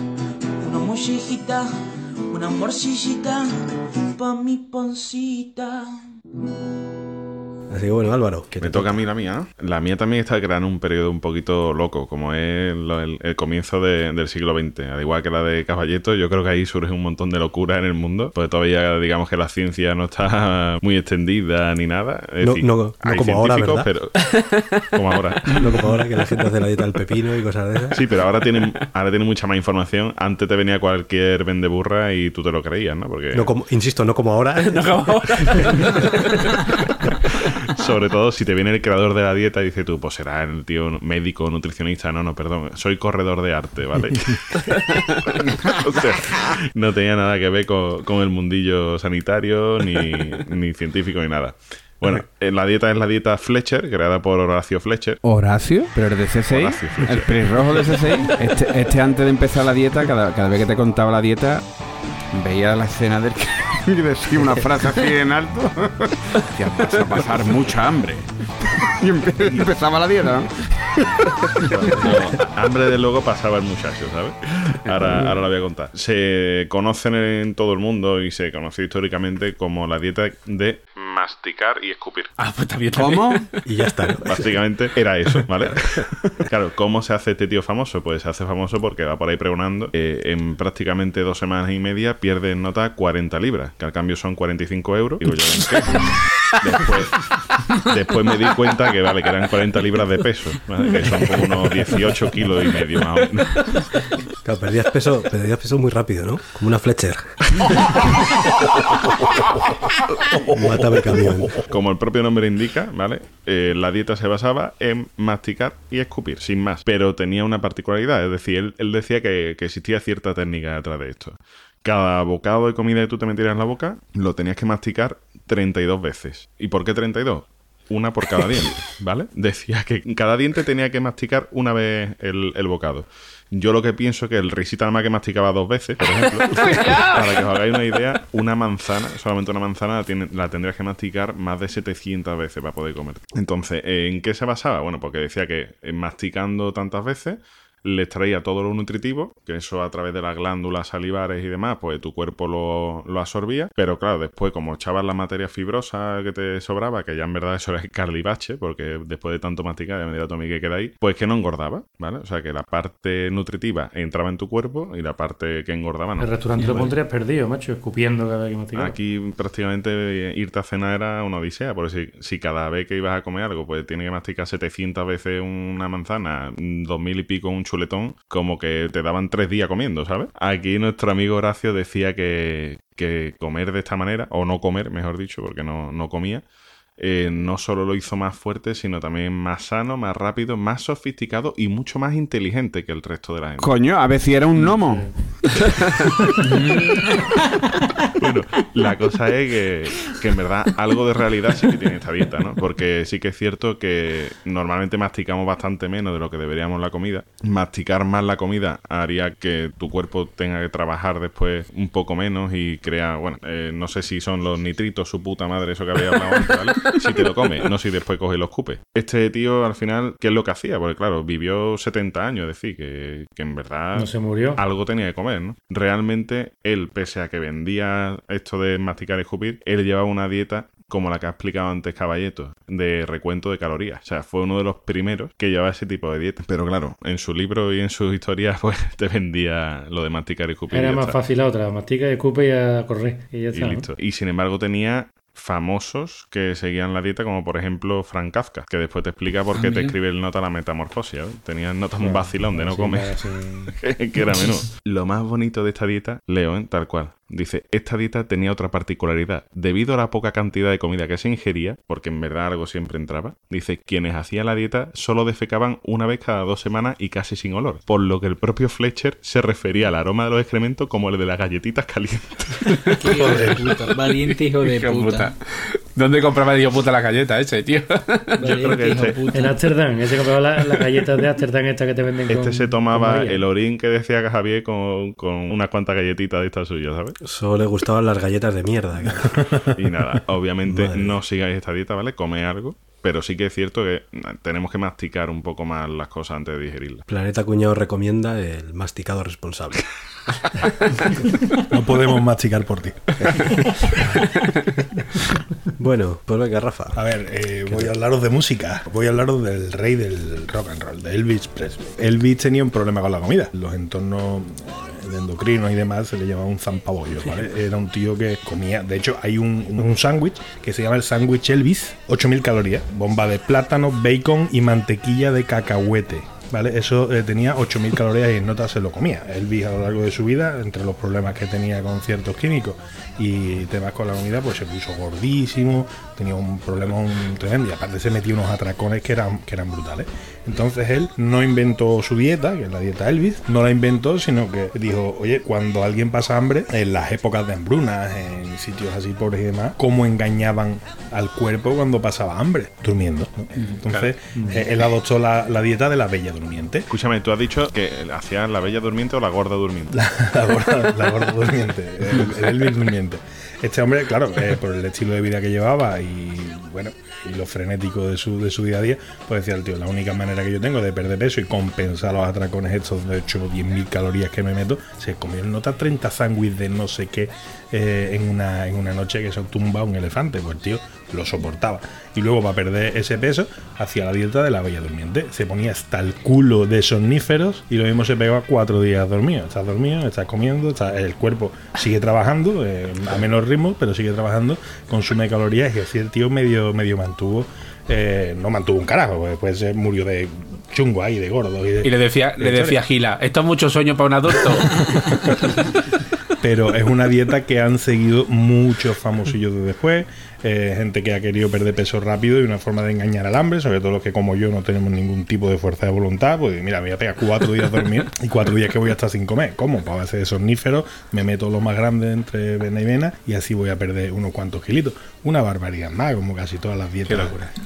Speaker 12: una mollejita, una morcillita, pa' mi pancita.
Speaker 2: Así que bueno, Álvaro, que
Speaker 1: Me toca a mí la mía, ¿no? La mía también está creando un periodo un poquito loco, como es lo- el, el comienzo de- del siglo XX. Al igual que la de Caballeto, yo creo que ahí surge un montón de locura en el mundo, porque todavía digamos que la ciencia no está muy extendida ni nada. Es
Speaker 2: No-
Speaker 1: decir,
Speaker 2: no- no
Speaker 1: hay
Speaker 2: como ahora,
Speaker 1: pero como ahora.
Speaker 2: no como ahora que la gente hace la dieta del pepino y cosas de esas.
Speaker 1: Sí, pero ahora tienen, ahora tienen mucha más información. Antes te venía cualquier vendeburra y tú te lo creías, ¿no? Porque
Speaker 2: No como, insisto, no como ahora.
Speaker 1: Sobre todo si te viene el creador de la dieta y dice tú, pues será el tío médico, nutricionista. No, no, perdón, soy corredor de arte, ¿vale? O sea, no tenía nada que ver con, con el mundillo sanitario, ni, ni científico, ni nada. Bueno, eh, la dieta es la dieta Fletcher, creada por Horacio Fletcher.
Speaker 4: Horacio, pero el de C6,
Speaker 1: Horacio Fletcher.
Speaker 4: el pelirrojo de C6, este, este antes de empezar la dieta, cada, cada vez que te contaba la dieta, veía la escena del y decía una frase así en alto. Decía, vas a pasar mucha hambre. Y empe- empezaba la dieta, ¿no?
Speaker 1: No, hambre de luego pasaba el muchacho, ¿sabes? Ahora, ahora lo voy a contar. Se conocen en todo el mundo y se conoce históricamente como la dieta de masticar y escupir.
Speaker 7: Ah, pues también.
Speaker 4: ¿Cómo?
Speaker 2: Y ya está. ¿no?
Speaker 1: Básicamente era eso, ¿vale? claro, ¿cómo se hace este tío famoso? Pues se hace famoso porque va por ahí pregonando. eh, en prácticamente dos semanas y media pierde en nota 40 libras, que al cambio son 45 euros. Digo yo, ¿en qué? Después, después me di cuenta que, vale, que eran 40 libras de peso, ¿vale? que son como unos 18 kilos y medio más o menos.
Speaker 2: Claro, perdías peso, perdías peso muy rápido, ¿no? Como una Fletcher. Mátame camión.
Speaker 1: Como el propio nombre indica, ¿vale? Eh, la dieta se basaba en masticar y escupir, sin más. Pero tenía una particularidad, es decir, él, él decía que, que existía cierta técnica detrás de esto. Cada bocado de comida que tú te metieras en la boca, lo tenías que masticar 32 veces. ¿Y por qué 32? Una por cada diente, ¿vale? Decía que cada diente tenía que masticar una vez el, el bocado. Yo lo que pienso es que el risita nada más que masticaba dos veces, por ejemplo. para que os hagáis una idea, una manzana, solamente una manzana la, tiene- la tendrías que masticar más de 700 veces para poder comer. Entonces, ¿en qué se basaba? Bueno, porque decía que eh, masticando tantas veces le extraía todo lo nutritivo, que eso a través de las glándulas salivares y demás, pues tu cuerpo lo, lo absorbía, pero claro, después como echabas la materia fibrosa que te sobraba, que ya en verdad eso era carlivache, porque después de tanto masticar, ya me dirá Tommy que queda ahí, pues que no engordaba, ¿vale? O sea que la parte nutritiva entraba en tu cuerpo y la parte que engordaba no.
Speaker 3: El restaurante lo pondrías perdido, macho, escupiendo cada vez que masticaba.
Speaker 1: Aquí prácticamente eh, irte a cenar era una odisea, porque si, si cada vez que ibas a comer algo, pues tienes que masticar 700 veces una manzana, mm, dos mil y pico un chuletón, como que te daban tres días comiendo, ¿sabes? Aquí nuestro amigo Horacio decía que, que comer de esta manera, o no comer, mejor dicho, porque no, no comía, eh, no solo lo hizo más fuerte, sino también más sano, más rápido, más sofisticado y mucho más inteligente que el resto de la gente.
Speaker 4: Coño, a ver si era un gnomo.
Speaker 1: Bueno, la cosa es que, que en verdad algo de realidad sí que tiene esta dieta, ¿no? Porque sí que es cierto que normalmente masticamos bastante menos de lo que deberíamos la comida. Masticar más la comida haría que tu cuerpo tenga que trabajar después un poco menos y crea, bueno, eh, no sé si son los nitritos, su puta madre, eso que había hablado antes, ¿vale? Si te lo comes, no si después coge y lo escupe. Este tío al final, ¿qué es lo que hacía? Porque claro, vivió 70 años, es decir, que, que en verdad
Speaker 3: No se murió.
Speaker 1: algo tenía que comer, ¿no? Realmente él, pese a que vendía esto de masticar y escupir, él llevaba una dieta como la que ha explicado antes Caballeto, de recuento de calorías. O sea, fue uno de los primeros que llevaba ese tipo de dieta. Pero claro, en su libro y en sus historias, pues te vendía lo de masticar y escupir. y
Speaker 3: Era más
Speaker 1: está.
Speaker 3: fácil la otra, mastica, escupe y a correr. Y ya
Speaker 1: Y
Speaker 3: está. ¿no?
Speaker 1: listo. Y sin embargo tenía famosos que seguían la dieta, como por ejemplo Frank Kafka, que después te explica por qué te escribe el nota la metamorfosis. Tenía notas un vacilón de no comer. que era menos. Lo más bonito de esta dieta, leo, ¿eh? tal cual. Dice, esta dieta tenía otra particularidad. Debido a la poca cantidad de comida que se ingería, porque en verdad algo siempre entraba, dice, quienes hacían la dieta solo defecaban una vez cada dos semanas y casi sin olor. Por lo que el propio Fletcher se refería al aroma de los excrementos como el de las galletitas calientes.
Speaker 5: Qué hijo de puta. Valiente hijo de
Speaker 4: Hijo de
Speaker 5: puta.
Speaker 4: puta.
Speaker 7: ¿Dónde compraba el hijo puta la galleta ese, tío?
Speaker 1: Yo creo que este,
Speaker 3: En Ámsterdam, ese compraba la- las galletas de Ámsterdam estas que te venden con
Speaker 1: este se tomaba el orín que decía que Javier con, con unas cuantas galletitas de estas suyas, ¿sabes?
Speaker 2: Solo le gustaban las galletas de mierda.
Speaker 1: Y nada, obviamente
Speaker 2: Madre
Speaker 1: no sigáis esta dieta, ¿vale? Come algo. Pero sí que es cierto que tenemos que masticar un poco más las cosas antes de digerirlas.
Speaker 2: Planeta Cuñado recomienda el masticado responsable.
Speaker 6: No podemos masticar por ti.
Speaker 2: Bueno, pues venga, Rafa.
Speaker 6: A ver, eh, voy a hablaros de música. Voy a hablaros del rey del rock and roll, de Elvis Presley. Elvis tenía un problema con la comida. Los entornos eh, de endocrinos y demás se le llamaba un zampabollo, ¿vale? Era un tío que comía. De hecho, hay un, un sándwich que se llama el sándwich Elvis, 8000 calorías, bomba de plátano, bacon y mantequilla de cacahuete. ¿Vale? Eso eh, tenía 8.000 calorías y en nota se lo comía. Elvis a lo largo de su vida, entre los problemas que tenía con ciertos químicos y temas con la comida, pues se puso gordísimo, tenía un problema tremendo y aparte se metía unos atracones que eran, que eran brutales. Entonces él no inventó su dieta, que es la dieta Elvis, no la inventó, sino que dijo, oye, cuando alguien pasa hambre, en las épocas de hambrunas, en sitios así pobres y demás, ¿cómo engañaban al cuerpo cuando pasaba hambre? Durmiendo. ¿no? Entonces eh, él adoptó la, la dieta de la bella durmiente.
Speaker 1: Escúchame, tú has dicho que hacías la bella durmiente o la gorda durmiente.
Speaker 6: La, la gorda, la gorda durmiente, el, el Elvis durmiente. Este hombre, claro, eh, por el estilo de vida que llevaba y bueno, y lo frenético de su, de su día a día, pues decía el tío, la única manera que yo tengo de perder peso y compensar los atracones estos de 8 o 10 mil calorías que me meto, se comió en nota 30 sándwiches de no sé qué eh, en, una, en una noche que se tumba un elefante, pues el tío lo soportaba. Y luego para perder ese peso, hacía la dieta de la bella durmiente. Se ponía hasta el culo de somníferos y lo mismo se pegaba cuatro días dormido. Estás dormido, estás comiendo, estás- el cuerpo sigue trabajando eh, a menos ritmo, pero sigue trabajando, consume calorías y así el tío medio, medio mantuvo. eh, no mantuvo un carajo, pues después se murió de chungo ahí, de gordo. Y, de-
Speaker 7: Y le decía,
Speaker 6: de
Speaker 7: le decía Gila, esto es mucho sueño para un adulto.
Speaker 6: pero es una dieta que han seguido muchos famosillos de después. eh, gente que ha querido perder peso rápido y una forma de engañar al hambre, sobre todo los que como yo no tenemos ningún tipo de fuerza de voluntad, pues mira, me voy a pegar cuatro días dormir y cuatro días que voy a estar sin comer. ¿Cómo? Pues a base de somníferos, me meto lo más grande entre vena y vena y así voy a perder unos cuantos kilitos. Una barbaridad más, como casi todas las dietas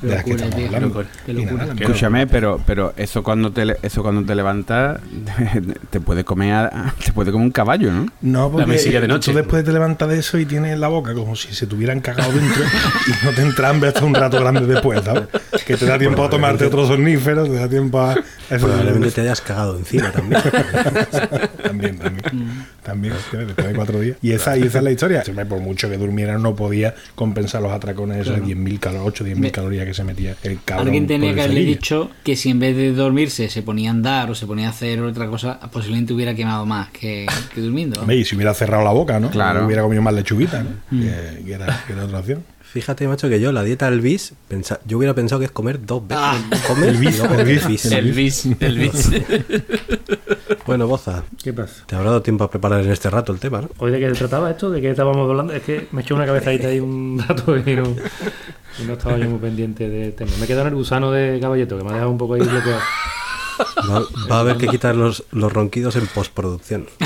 Speaker 6: de las que
Speaker 5: locura,
Speaker 6: estamos
Speaker 5: tío,
Speaker 6: hablando.
Speaker 5: locura, locura.
Speaker 6: nada,
Speaker 4: Escúchame, pero, pero eso cuando te eso cuando te levantas te puede comer a- te puede comer un caballo, ¿no?
Speaker 6: No, porque
Speaker 7: mesilla de
Speaker 6: tú
Speaker 7: noche.
Speaker 6: después te levantas de eso y tienes la boca como si se tuvieran cagado dentro y no te entra hambre hasta un rato grande después, ¿sabes? Que te da tiempo a tomarte otros somníferos, te da tiempo a... eso-
Speaker 2: Probablemente te hayas cagado encima también.
Speaker 6: también, también. También, después de cuatro días. Y esa, y esa es la historia. Por mucho que durmiera, no podía compensar los atracones esos de 10.000 calorías, 8 10.000
Speaker 5: Me-
Speaker 6: calorías que se metía el cabrón.
Speaker 5: Alguien tenía
Speaker 6: por
Speaker 5: que haberle dicho que si en vez de dormirse se ponía a andar o se ponía a hacer otra cosa, posiblemente hubiera quemado más que, que durmiendo.
Speaker 6: y si hubiera cerrado la boca, ¿no?
Speaker 4: Claro.
Speaker 6: Hubiera comido más lechuguita, ¿no?
Speaker 5: Mm.
Speaker 6: Que, que era, que era otra opción.
Speaker 2: Fíjate, macho, que yo la dieta del bis, pensa- yo hubiera pensado que es comer dos veces.
Speaker 5: Ah.
Speaker 2: Comer
Speaker 6: El bis, el bis,
Speaker 2: bis.
Speaker 7: El bis, el bis.
Speaker 2: Bueno, Boza,
Speaker 3: ¿Qué pasa?
Speaker 2: te habrá dado tiempo a preparar en este rato el tema, ¿no?
Speaker 3: ¿Hoy de qué se trataba esto? ¿De qué estábamos hablando? Es que me echó una cabezadita ahí un rato y no, y no estaba yo muy pendiente del tema. Me he quedado en el gusano de caballeto, que me ha dejado un poco ahí bloqueado.
Speaker 2: Va, va a haber que quitar los, los ronquidos en postproducción.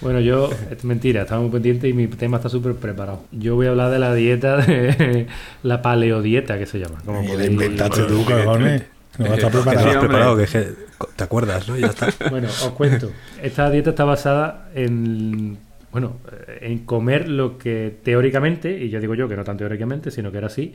Speaker 3: Bueno, yo, es mentira, estaba muy pendiente y mi tema está súper preparado. Yo voy a hablar de la dieta, de la paleodieta que se llama. Como
Speaker 6: la
Speaker 3: podéis-
Speaker 6: inventaste tú, cojones. No
Speaker 2: no
Speaker 6: preparado.
Speaker 2: has preparado, que es que te acuerdas, ¿no? Ya está.
Speaker 3: Bueno, os cuento. Esta dieta está basada en, bueno, eh, en comer lo que teóricamente, y yo digo yo que no tan teóricamente, sino que era así,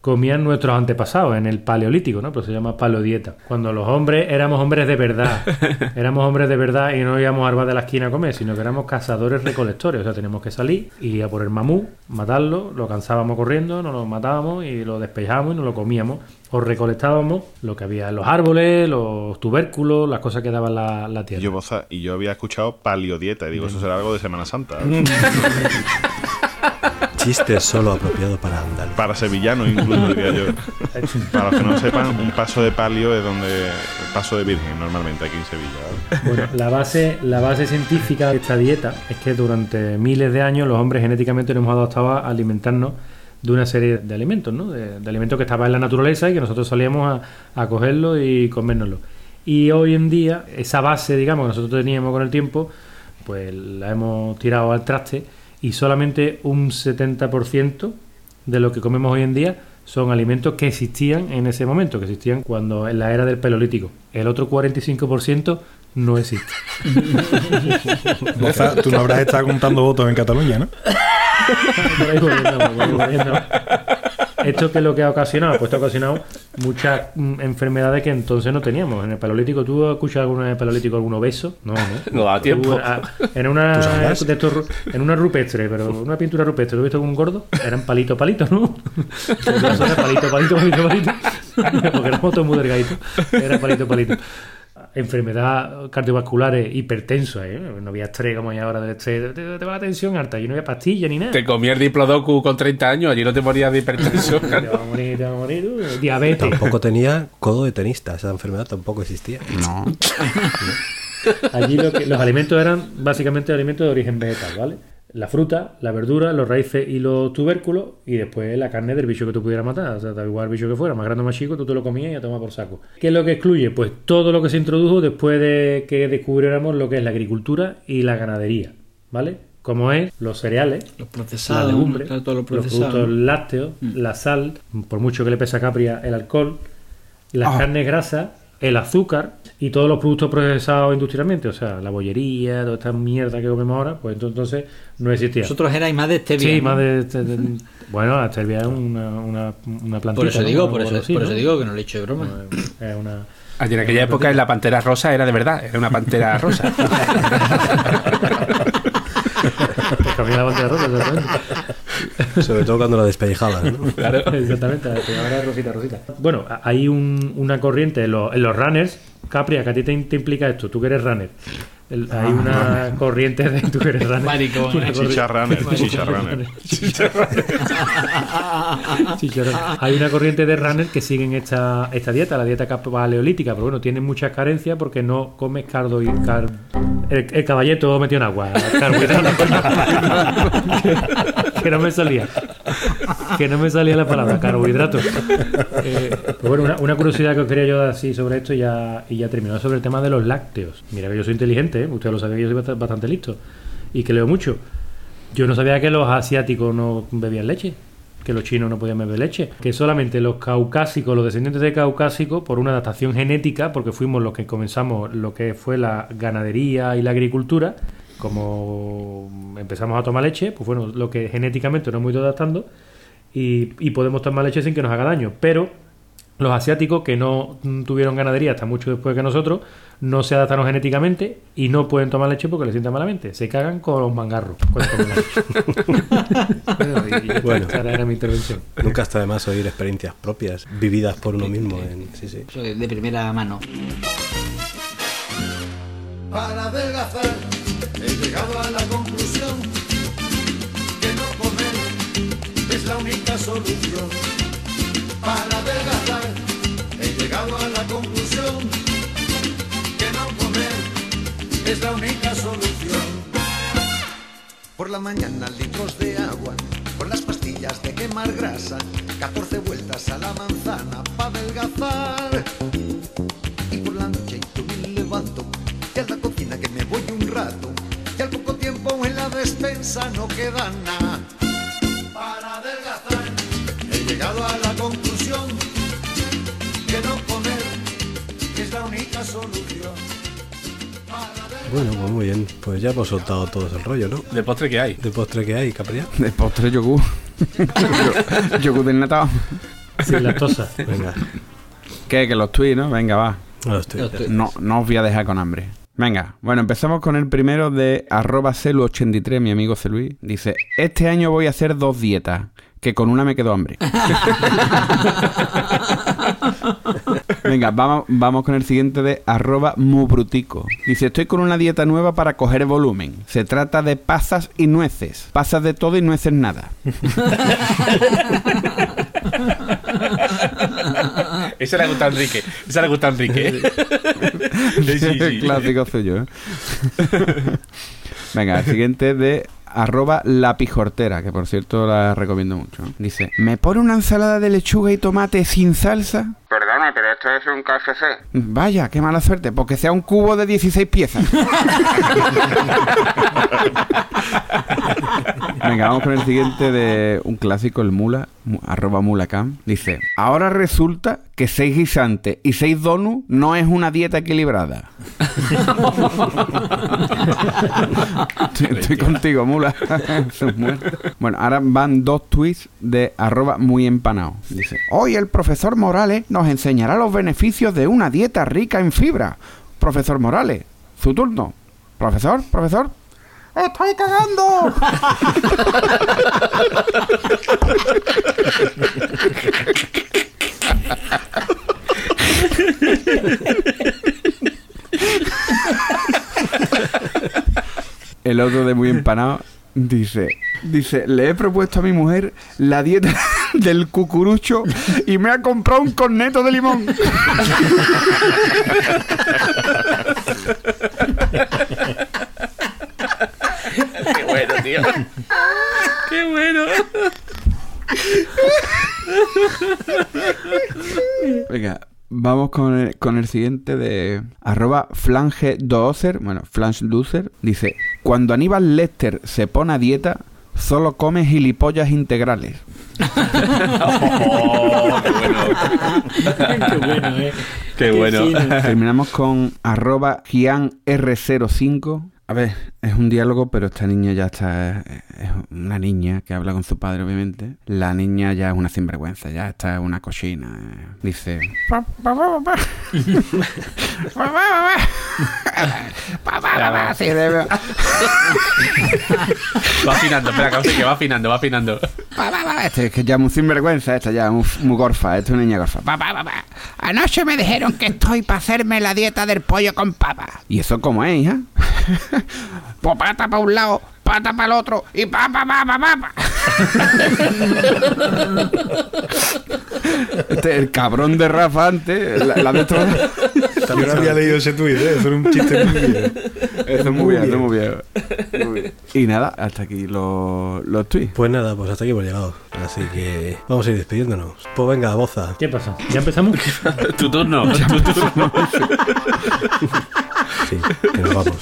Speaker 3: comían nuestros antepasados en el paleolítico, ¿no? Pero se llama paleodieta. Cuando los hombres éramos hombres de verdad, éramos hombres de verdad y no íbamos bar de la esquina a comer, sino que éramos cazadores recolectores. O sea, teníamos que salir y a por el mamú, matarlo, lo cansábamos corriendo, nos lo matábamos y lo despejábamos y nos lo comíamos. O recolectábamos lo que había en los árboles, los tubérculos, las cosas que daban la, la
Speaker 1: Y
Speaker 3: tierra.
Speaker 1: yo, Boza, y yo había escuchado paliodieta y digo, eso será algo de Semana Santa.
Speaker 2: Chiste solo apropiado para andaluz.
Speaker 1: Para sevillanos incluso, diría yo. Para los que no sepan, un paso de palio es donde... El paso de virgen, normalmente, aquí en Sevilla. ¿vale?
Speaker 3: Bueno, la base, la base científica de esta dieta es que durante miles de años los hombres genéticamente nos hemos adaptado a alimentarnos de una serie de alimentos, ¿no? De, de alimentos que estaban en la naturaleza y que nosotros salíamos a, a cogerlos y comérnoslos. Y hoy en día, esa base, digamos, que nosotros teníamos con el tiempo, pues la hemos tirado al traste y solamente un 70% de lo que comemos hoy en día son alimentos que existían en ese momento, que existían cuando en la era del paleolítico. El otro 45% no existe.
Speaker 6: Boza, tú no habrás estado contando votos en Cataluña, ¿no?
Speaker 3: Por ahí volviendo, por ahí volviendo. Esto que es lo que ha ocasionado, pues esto ha ocasionado muchas mm, enfermedades que entonces no teníamos. En el paleolítico, ¿tú has escuchado alguna vez en el paleolítico algún obeso? No, no.
Speaker 7: No da tiempo.
Speaker 3: Ah, en una de estos en una rupestre, pero una pintura rupestre, ¿tú has visto con un gordo? Eran palito palito, ¿no? Era palito palito palito palito. Porque éramos todos muy delgaditos. Era palito palito. Enfermedad cardiovasculares hipertenso, ¿eh? No había estrés como hay ahora del estrés. Te, te va la tensión alta y no había pastilla ni nada.
Speaker 7: Te comí el Diplodocus con 30 años, allí no te morías de hipertensión.
Speaker 3: Te va a morir, te va a morir. uh, Diabetes.
Speaker 2: Tampoco tenía codo de tenista, esa enfermedad tampoco existía.
Speaker 4: No.
Speaker 3: Allí lo que- los alimentos eran básicamente alimentos de origen vegetal, ¿vale? La fruta, la verdura, los raíces y los tubérculos, y después la carne del bicho que tú pudieras matar. O sea, da igual el bicho que fuera, más grande o más chico, tú te lo comías y a tomar por saco. ¿Qué es lo que excluye? Pues todo lo que se introdujo después de que descubriéramos lo que es la agricultura y la ganadería, ¿vale? Como es los cereales,
Speaker 5: Los
Speaker 3: la
Speaker 5: procesados,
Speaker 3: legumbre,
Speaker 5: claro, todo lo
Speaker 3: los productos lácteos, la sal, por mucho que le pese a Capria el alcohol, las
Speaker 4: Ah.
Speaker 3: carnes grasas, el azúcar y todos los productos procesados industrialmente, o sea, la bollería, toda esta mierda que comemos ahora, pues ento- entonces no existía.
Speaker 5: Vosotros erais más de stevia.
Speaker 3: Sí,
Speaker 5: ¿no?
Speaker 3: más de, de- de- bueno, la stevia es una, una, una plantita.
Speaker 5: Por eso digo, por eso,
Speaker 3: así,
Speaker 5: por
Speaker 3: ¿no?
Speaker 5: eso digo que no le he hecho de broma.
Speaker 3: Es una...
Speaker 7: Allí en aquella época la pantera rosa era de verdad, era una pantera rosa.
Speaker 3: Cambié la bandera rosa, exactamente.
Speaker 2: Sobre todo cuando la despellejaban. ¿no?
Speaker 7: Claro.
Speaker 3: Exactamente, ahora es rosita, rosita. Bueno, hay un- una corriente en los, en los runners. Capria, que a ti te, te implica esto, tú que eres runner. El- hay una corriente de tú que eres runner.
Speaker 5: Maricón,
Speaker 3: Una corriente-
Speaker 1: Chicha runner, chicha runner.
Speaker 3: Chicha runner. Hay una corriente de runner que siguen esta, esta dieta, la dieta paleolítica, pero bueno, tienen muchas carencias porque no comes cardo y car... El, el caballeto metido en agua, que no me salía. Que no me salía la palabra, carbohidratos. Eh, pues bueno, una, curiosidad que os quería yo dar así sobre esto y ya, y terminó sobre el tema de los lácteos. Mira que yo soy inteligente, ¿eh? usted lo que yo soy bast- bastante listo y que leo mucho. Yo no sabía que los asiáticos no bebían leche, que los chinos no podían beber leche, que solamente los caucásicos, los descendientes de caucásicos, por una adaptación genética, porque fuimos los que comenzamos lo que fue la ganadería y la agricultura, como empezamos a tomar leche, pues bueno, lo que genéticamente nos hemos ido adaptando y, y podemos tomar leche sin que nos haga daño, pero los asiáticos que no tuvieron ganadería hasta mucho después que nosotros, no se adaptaron genéticamente y no pueden tomar leche porque les sienta malamente. Se cagan con los mangarros. Bueno, y
Speaker 2: Bueno.
Speaker 3: esa era mi intervención.
Speaker 2: Nunca está de más oír experiencias propias, vividas por uno mismo. En, sí, sí.
Speaker 5: De primera mano.
Speaker 11: Para adelgazar he llegado a la conclusión la única solución. Para adelgazar he llegado a la conclusión que no comer es la única solución. Por la mañana litros de agua, con las pastillas de quemar grasa, 14 vueltas a la manzana para adelgazar. Y por la noche me levanto y a la cocina que me voy un rato y al poco tiempo en la despensa no queda nada. Para adelgazar he llegado a la conclusión que no comer es la única solución.
Speaker 2: Bueno, pues muy bien. Pues ya hemos soltado todo el rollo, ¿no?
Speaker 7: De postre que hay.
Speaker 2: De postre que hay, Capria.
Speaker 4: De postre yogur. Yo- yogur desnatado.
Speaker 3: Sin lactosa.
Speaker 2: Venga,
Speaker 4: ¿Qué? Que los tweets, ¿no? Venga, va.
Speaker 2: los.
Speaker 4: No, no os voy a dejar con hambre. Venga, bueno, empezamos con el primero de arroba celu83, mi amigo Celuí. Dice, este año voy a hacer dos dietas, que con una me quedo hambre. Venga, vamos, vamos con el siguiente de arroba mubrutico. Dice, estoy con una dieta nueva para coger volumen. Se trata de pasas y nueces. Pasas de todo y nueces nada.
Speaker 7: Esa le gusta a Enrique. Esa le gusta a Enrique. Sí, sí, sí.
Speaker 4: Clásico suyo, ¿eh? Venga, el siguiente de arroba la pijortera, que por cierto la recomiendo mucho. Dice, ¿me pone una ensalada de lechuga y tomate sin salsa? Perdona, pero esto es un KFC. Vaya, qué mala suerte, porque sea un cubo de 16 piezas. Venga, vamos con el siguiente de un clásico, el mula, mu- arroba mulacam. Dice, ahora resulta que seis guisantes y seis donuts no es una dieta equilibrada. estoy, estoy contigo, mula. Bueno, ahora van dos tweets de arroba muy empanado. Dice, hoy el profesor Morales nos enseñará los beneficios de una dieta rica en fibra. Profesor Morales, su turno. Profesor, profesor, ¡Estoy cagando! El otro de muy empanado dice, dice, le he propuesto a mi mujer la dieta del cucurucho y me ha comprado un corneto de limón.
Speaker 7: Qué bueno, tío. Qué bueno.
Speaker 4: Venga, vamos con el, con el siguiente de arroba flange doocer, bueno, flange loser, dice, cuando Aníbal Lester se pone a dieta, solo come gilipollas integrales.
Speaker 5: Qué bueno, eh.
Speaker 7: Qué bueno.
Speaker 5: fino.
Speaker 4: Terminamos con arroba gianr05. A ver, es un diálogo, pero esta niña ya está... Es una niña que habla con su padre, obviamente. La niña ya es una sinvergüenza, ya está es una cochina. Dice... Sí, debe-
Speaker 7: Va afinando, espera, causa, que va afinando, va afinando.
Speaker 4: Este es que ya es muy sinvergüenza, esta ya es muy, muy gorfa, esta es una niña gorfa. Pa, pa, pa, pa. Anoche me dijeron que estoy para hacerme la dieta del pollo con papa. ¿Y eso cómo es, hija? Pues pata para un lado, pata para el otro y papa, papa, papa. este es el cabrón de Rafa antes, la, la de estos-
Speaker 6: Yo no había leído ese tuit, ¿eh? Eso era un chiste muy bien.
Speaker 4: Eso es muy bien, eso es muy bien. Muy bien. Y nada, hasta aquí los, los tweets.
Speaker 2: Pues nada, pues hasta aquí hemos llegado. Así que vamos a ir despidiéndonos. Pues venga, boza.
Speaker 3: ¿Qué pasa? ¿Ya empezamos?
Speaker 7: Tu turno, tu turno.
Speaker 2: Sí, que nos vamos.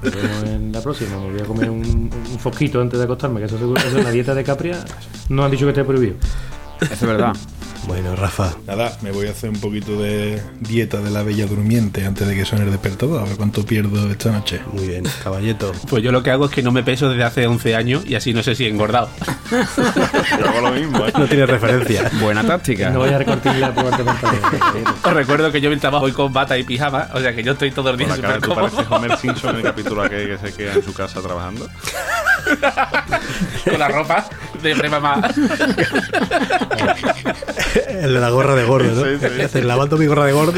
Speaker 3: Pues nos vemos en la próxima. Me voy a comer un, un fosquito antes de acostarme, que eso seguro es la dieta de Capria. No han dicho que esté prohibido.
Speaker 4: Eso es verdad.
Speaker 2: Bueno, Rafa,
Speaker 6: Nada, me voy a hacer un poquito de dieta de la bella durmiente antes de que suene el despertador. A ver cuánto pierdo esta noche.
Speaker 2: muy bien. Caballeto.
Speaker 7: Pues yo lo que hago es que no me peso desde hace 11 años y así no sé si he engordado.
Speaker 1: Yo hago lo mismo, ¿eh?
Speaker 2: No tiene referencia.
Speaker 4: Buena táctica.
Speaker 3: No voy a recortar pantalones.
Speaker 7: Os recuerdo que yo me trabajo hoy con bata y pijama, o sea que yo estoy todo el
Speaker 1: Por
Speaker 7: día
Speaker 1: la cara,
Speaker 7: súper
Speaker 1: ¿tú
Speaker 7: cómodo.
Speaker 1: pareces Homer Simpson en el capítulo aquel que se queda en su casa trabajando?
Speaker 7: con la ropa de premamá.
Speaker 2: El de la gorra de gordo, ¿no?
Speaker 1: Sí, sí.
Speaker 2: Lavando mi gorra de gordo.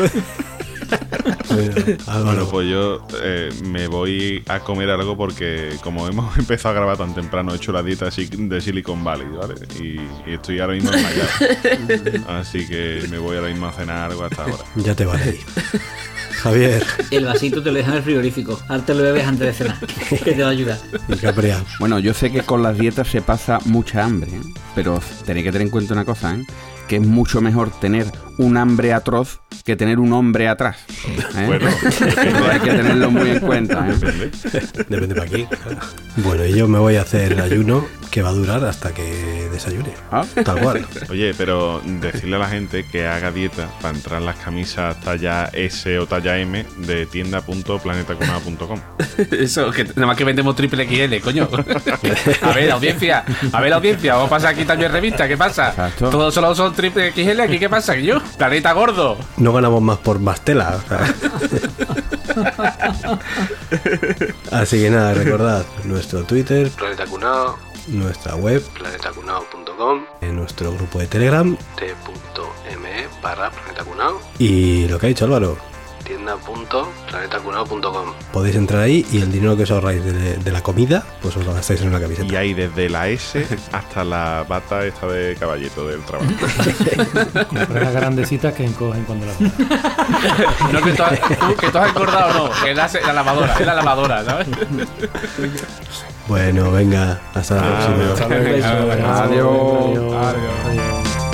Speaker 2: bueno, Álvaro.
Speaker 1: Bueno, pues yo eh, me voy a comer algo porque como hemos empezado a grabar tan temprano, he hecho la dieta así de Silicon Valley, ¿vale? Y, y estoy ahora mismo desmayado. Así que me voy ahora mismo a cenar algo hasta ahora.
Speaker 2: Ya te vale. Javier
Speaker 5: El vasito te lo dejan en el frigorífico. Te lo bebes antes de cenar. Que te va a ayudar.
Speaker 4: Bueno, yo sé que con las dietas se pasa mucha hambre, ¿eh? pero tenéis que tener en cuenta una cosa, ¿eh? Que es mucho mejor tener un hambre atroz que tener un hombre atrás. ¿eh?
Speaker 1: Bueno,
Speaker 4: hay que tenerlo muy en cuenta. ¿eh?
Speaker 1: depende.
Speaker 2: Depende para aquí. Bueno, y yo me voy a hacer el ayuno que va a durar hasta que desayune.
Speaker 4: Ah.
Speaker 2: Tal cual.
Speaker 1: Oye, pero decirle a la gente que haga dieta para entrar en las camisas talla S o talla M de tienda.planetacunado.com.
Speaker 7: Eso, que nada más que vendemos triple XL, coño. A ver, audiencia, a ver, audiencia, vamos a pasar aquí también revista, ¿qué pasa?
Speaker 4: Exacto.
Speaker 7: Todos solo son triple XL, aquí qué pasa, que yo, planeta gordo.
Speaker 2: No ganamos más por más tela. o sea. Así que nada, recordad nuestro Twitter,
Speaker 13: Planeta Cunao,
Speaker 2: nuestra web,
Speaker 13: planetacunao.com,
Speaker 2: en nuestro grupo de Telegram
Speaker 13: t.me barra Planeta Cunao,
Speaker 2: y lo que ha dicho Álvaro.
Speaker 13: tienda.planetacunao.com.
Speaker 2: Podéis entrar ahí y el dinero que os ahorráis de, de la comida, pues os lo gastáis en una camiseta.
Speaker 1: Y hay desde la S hasta la bata esta de caballito del trabajo.
Speaker 3: Comprar las grandecitas que encogen cuando las.
Speaker 7: No que tú has, que tú has engordado, no, que es la, la lavadora, es la lavadora, ¿sabes?
Speaker 2: Bueno, venga, hasta la próxima.
Speaker 4: Adiós.
Speaker 3: Adiós. Adiós.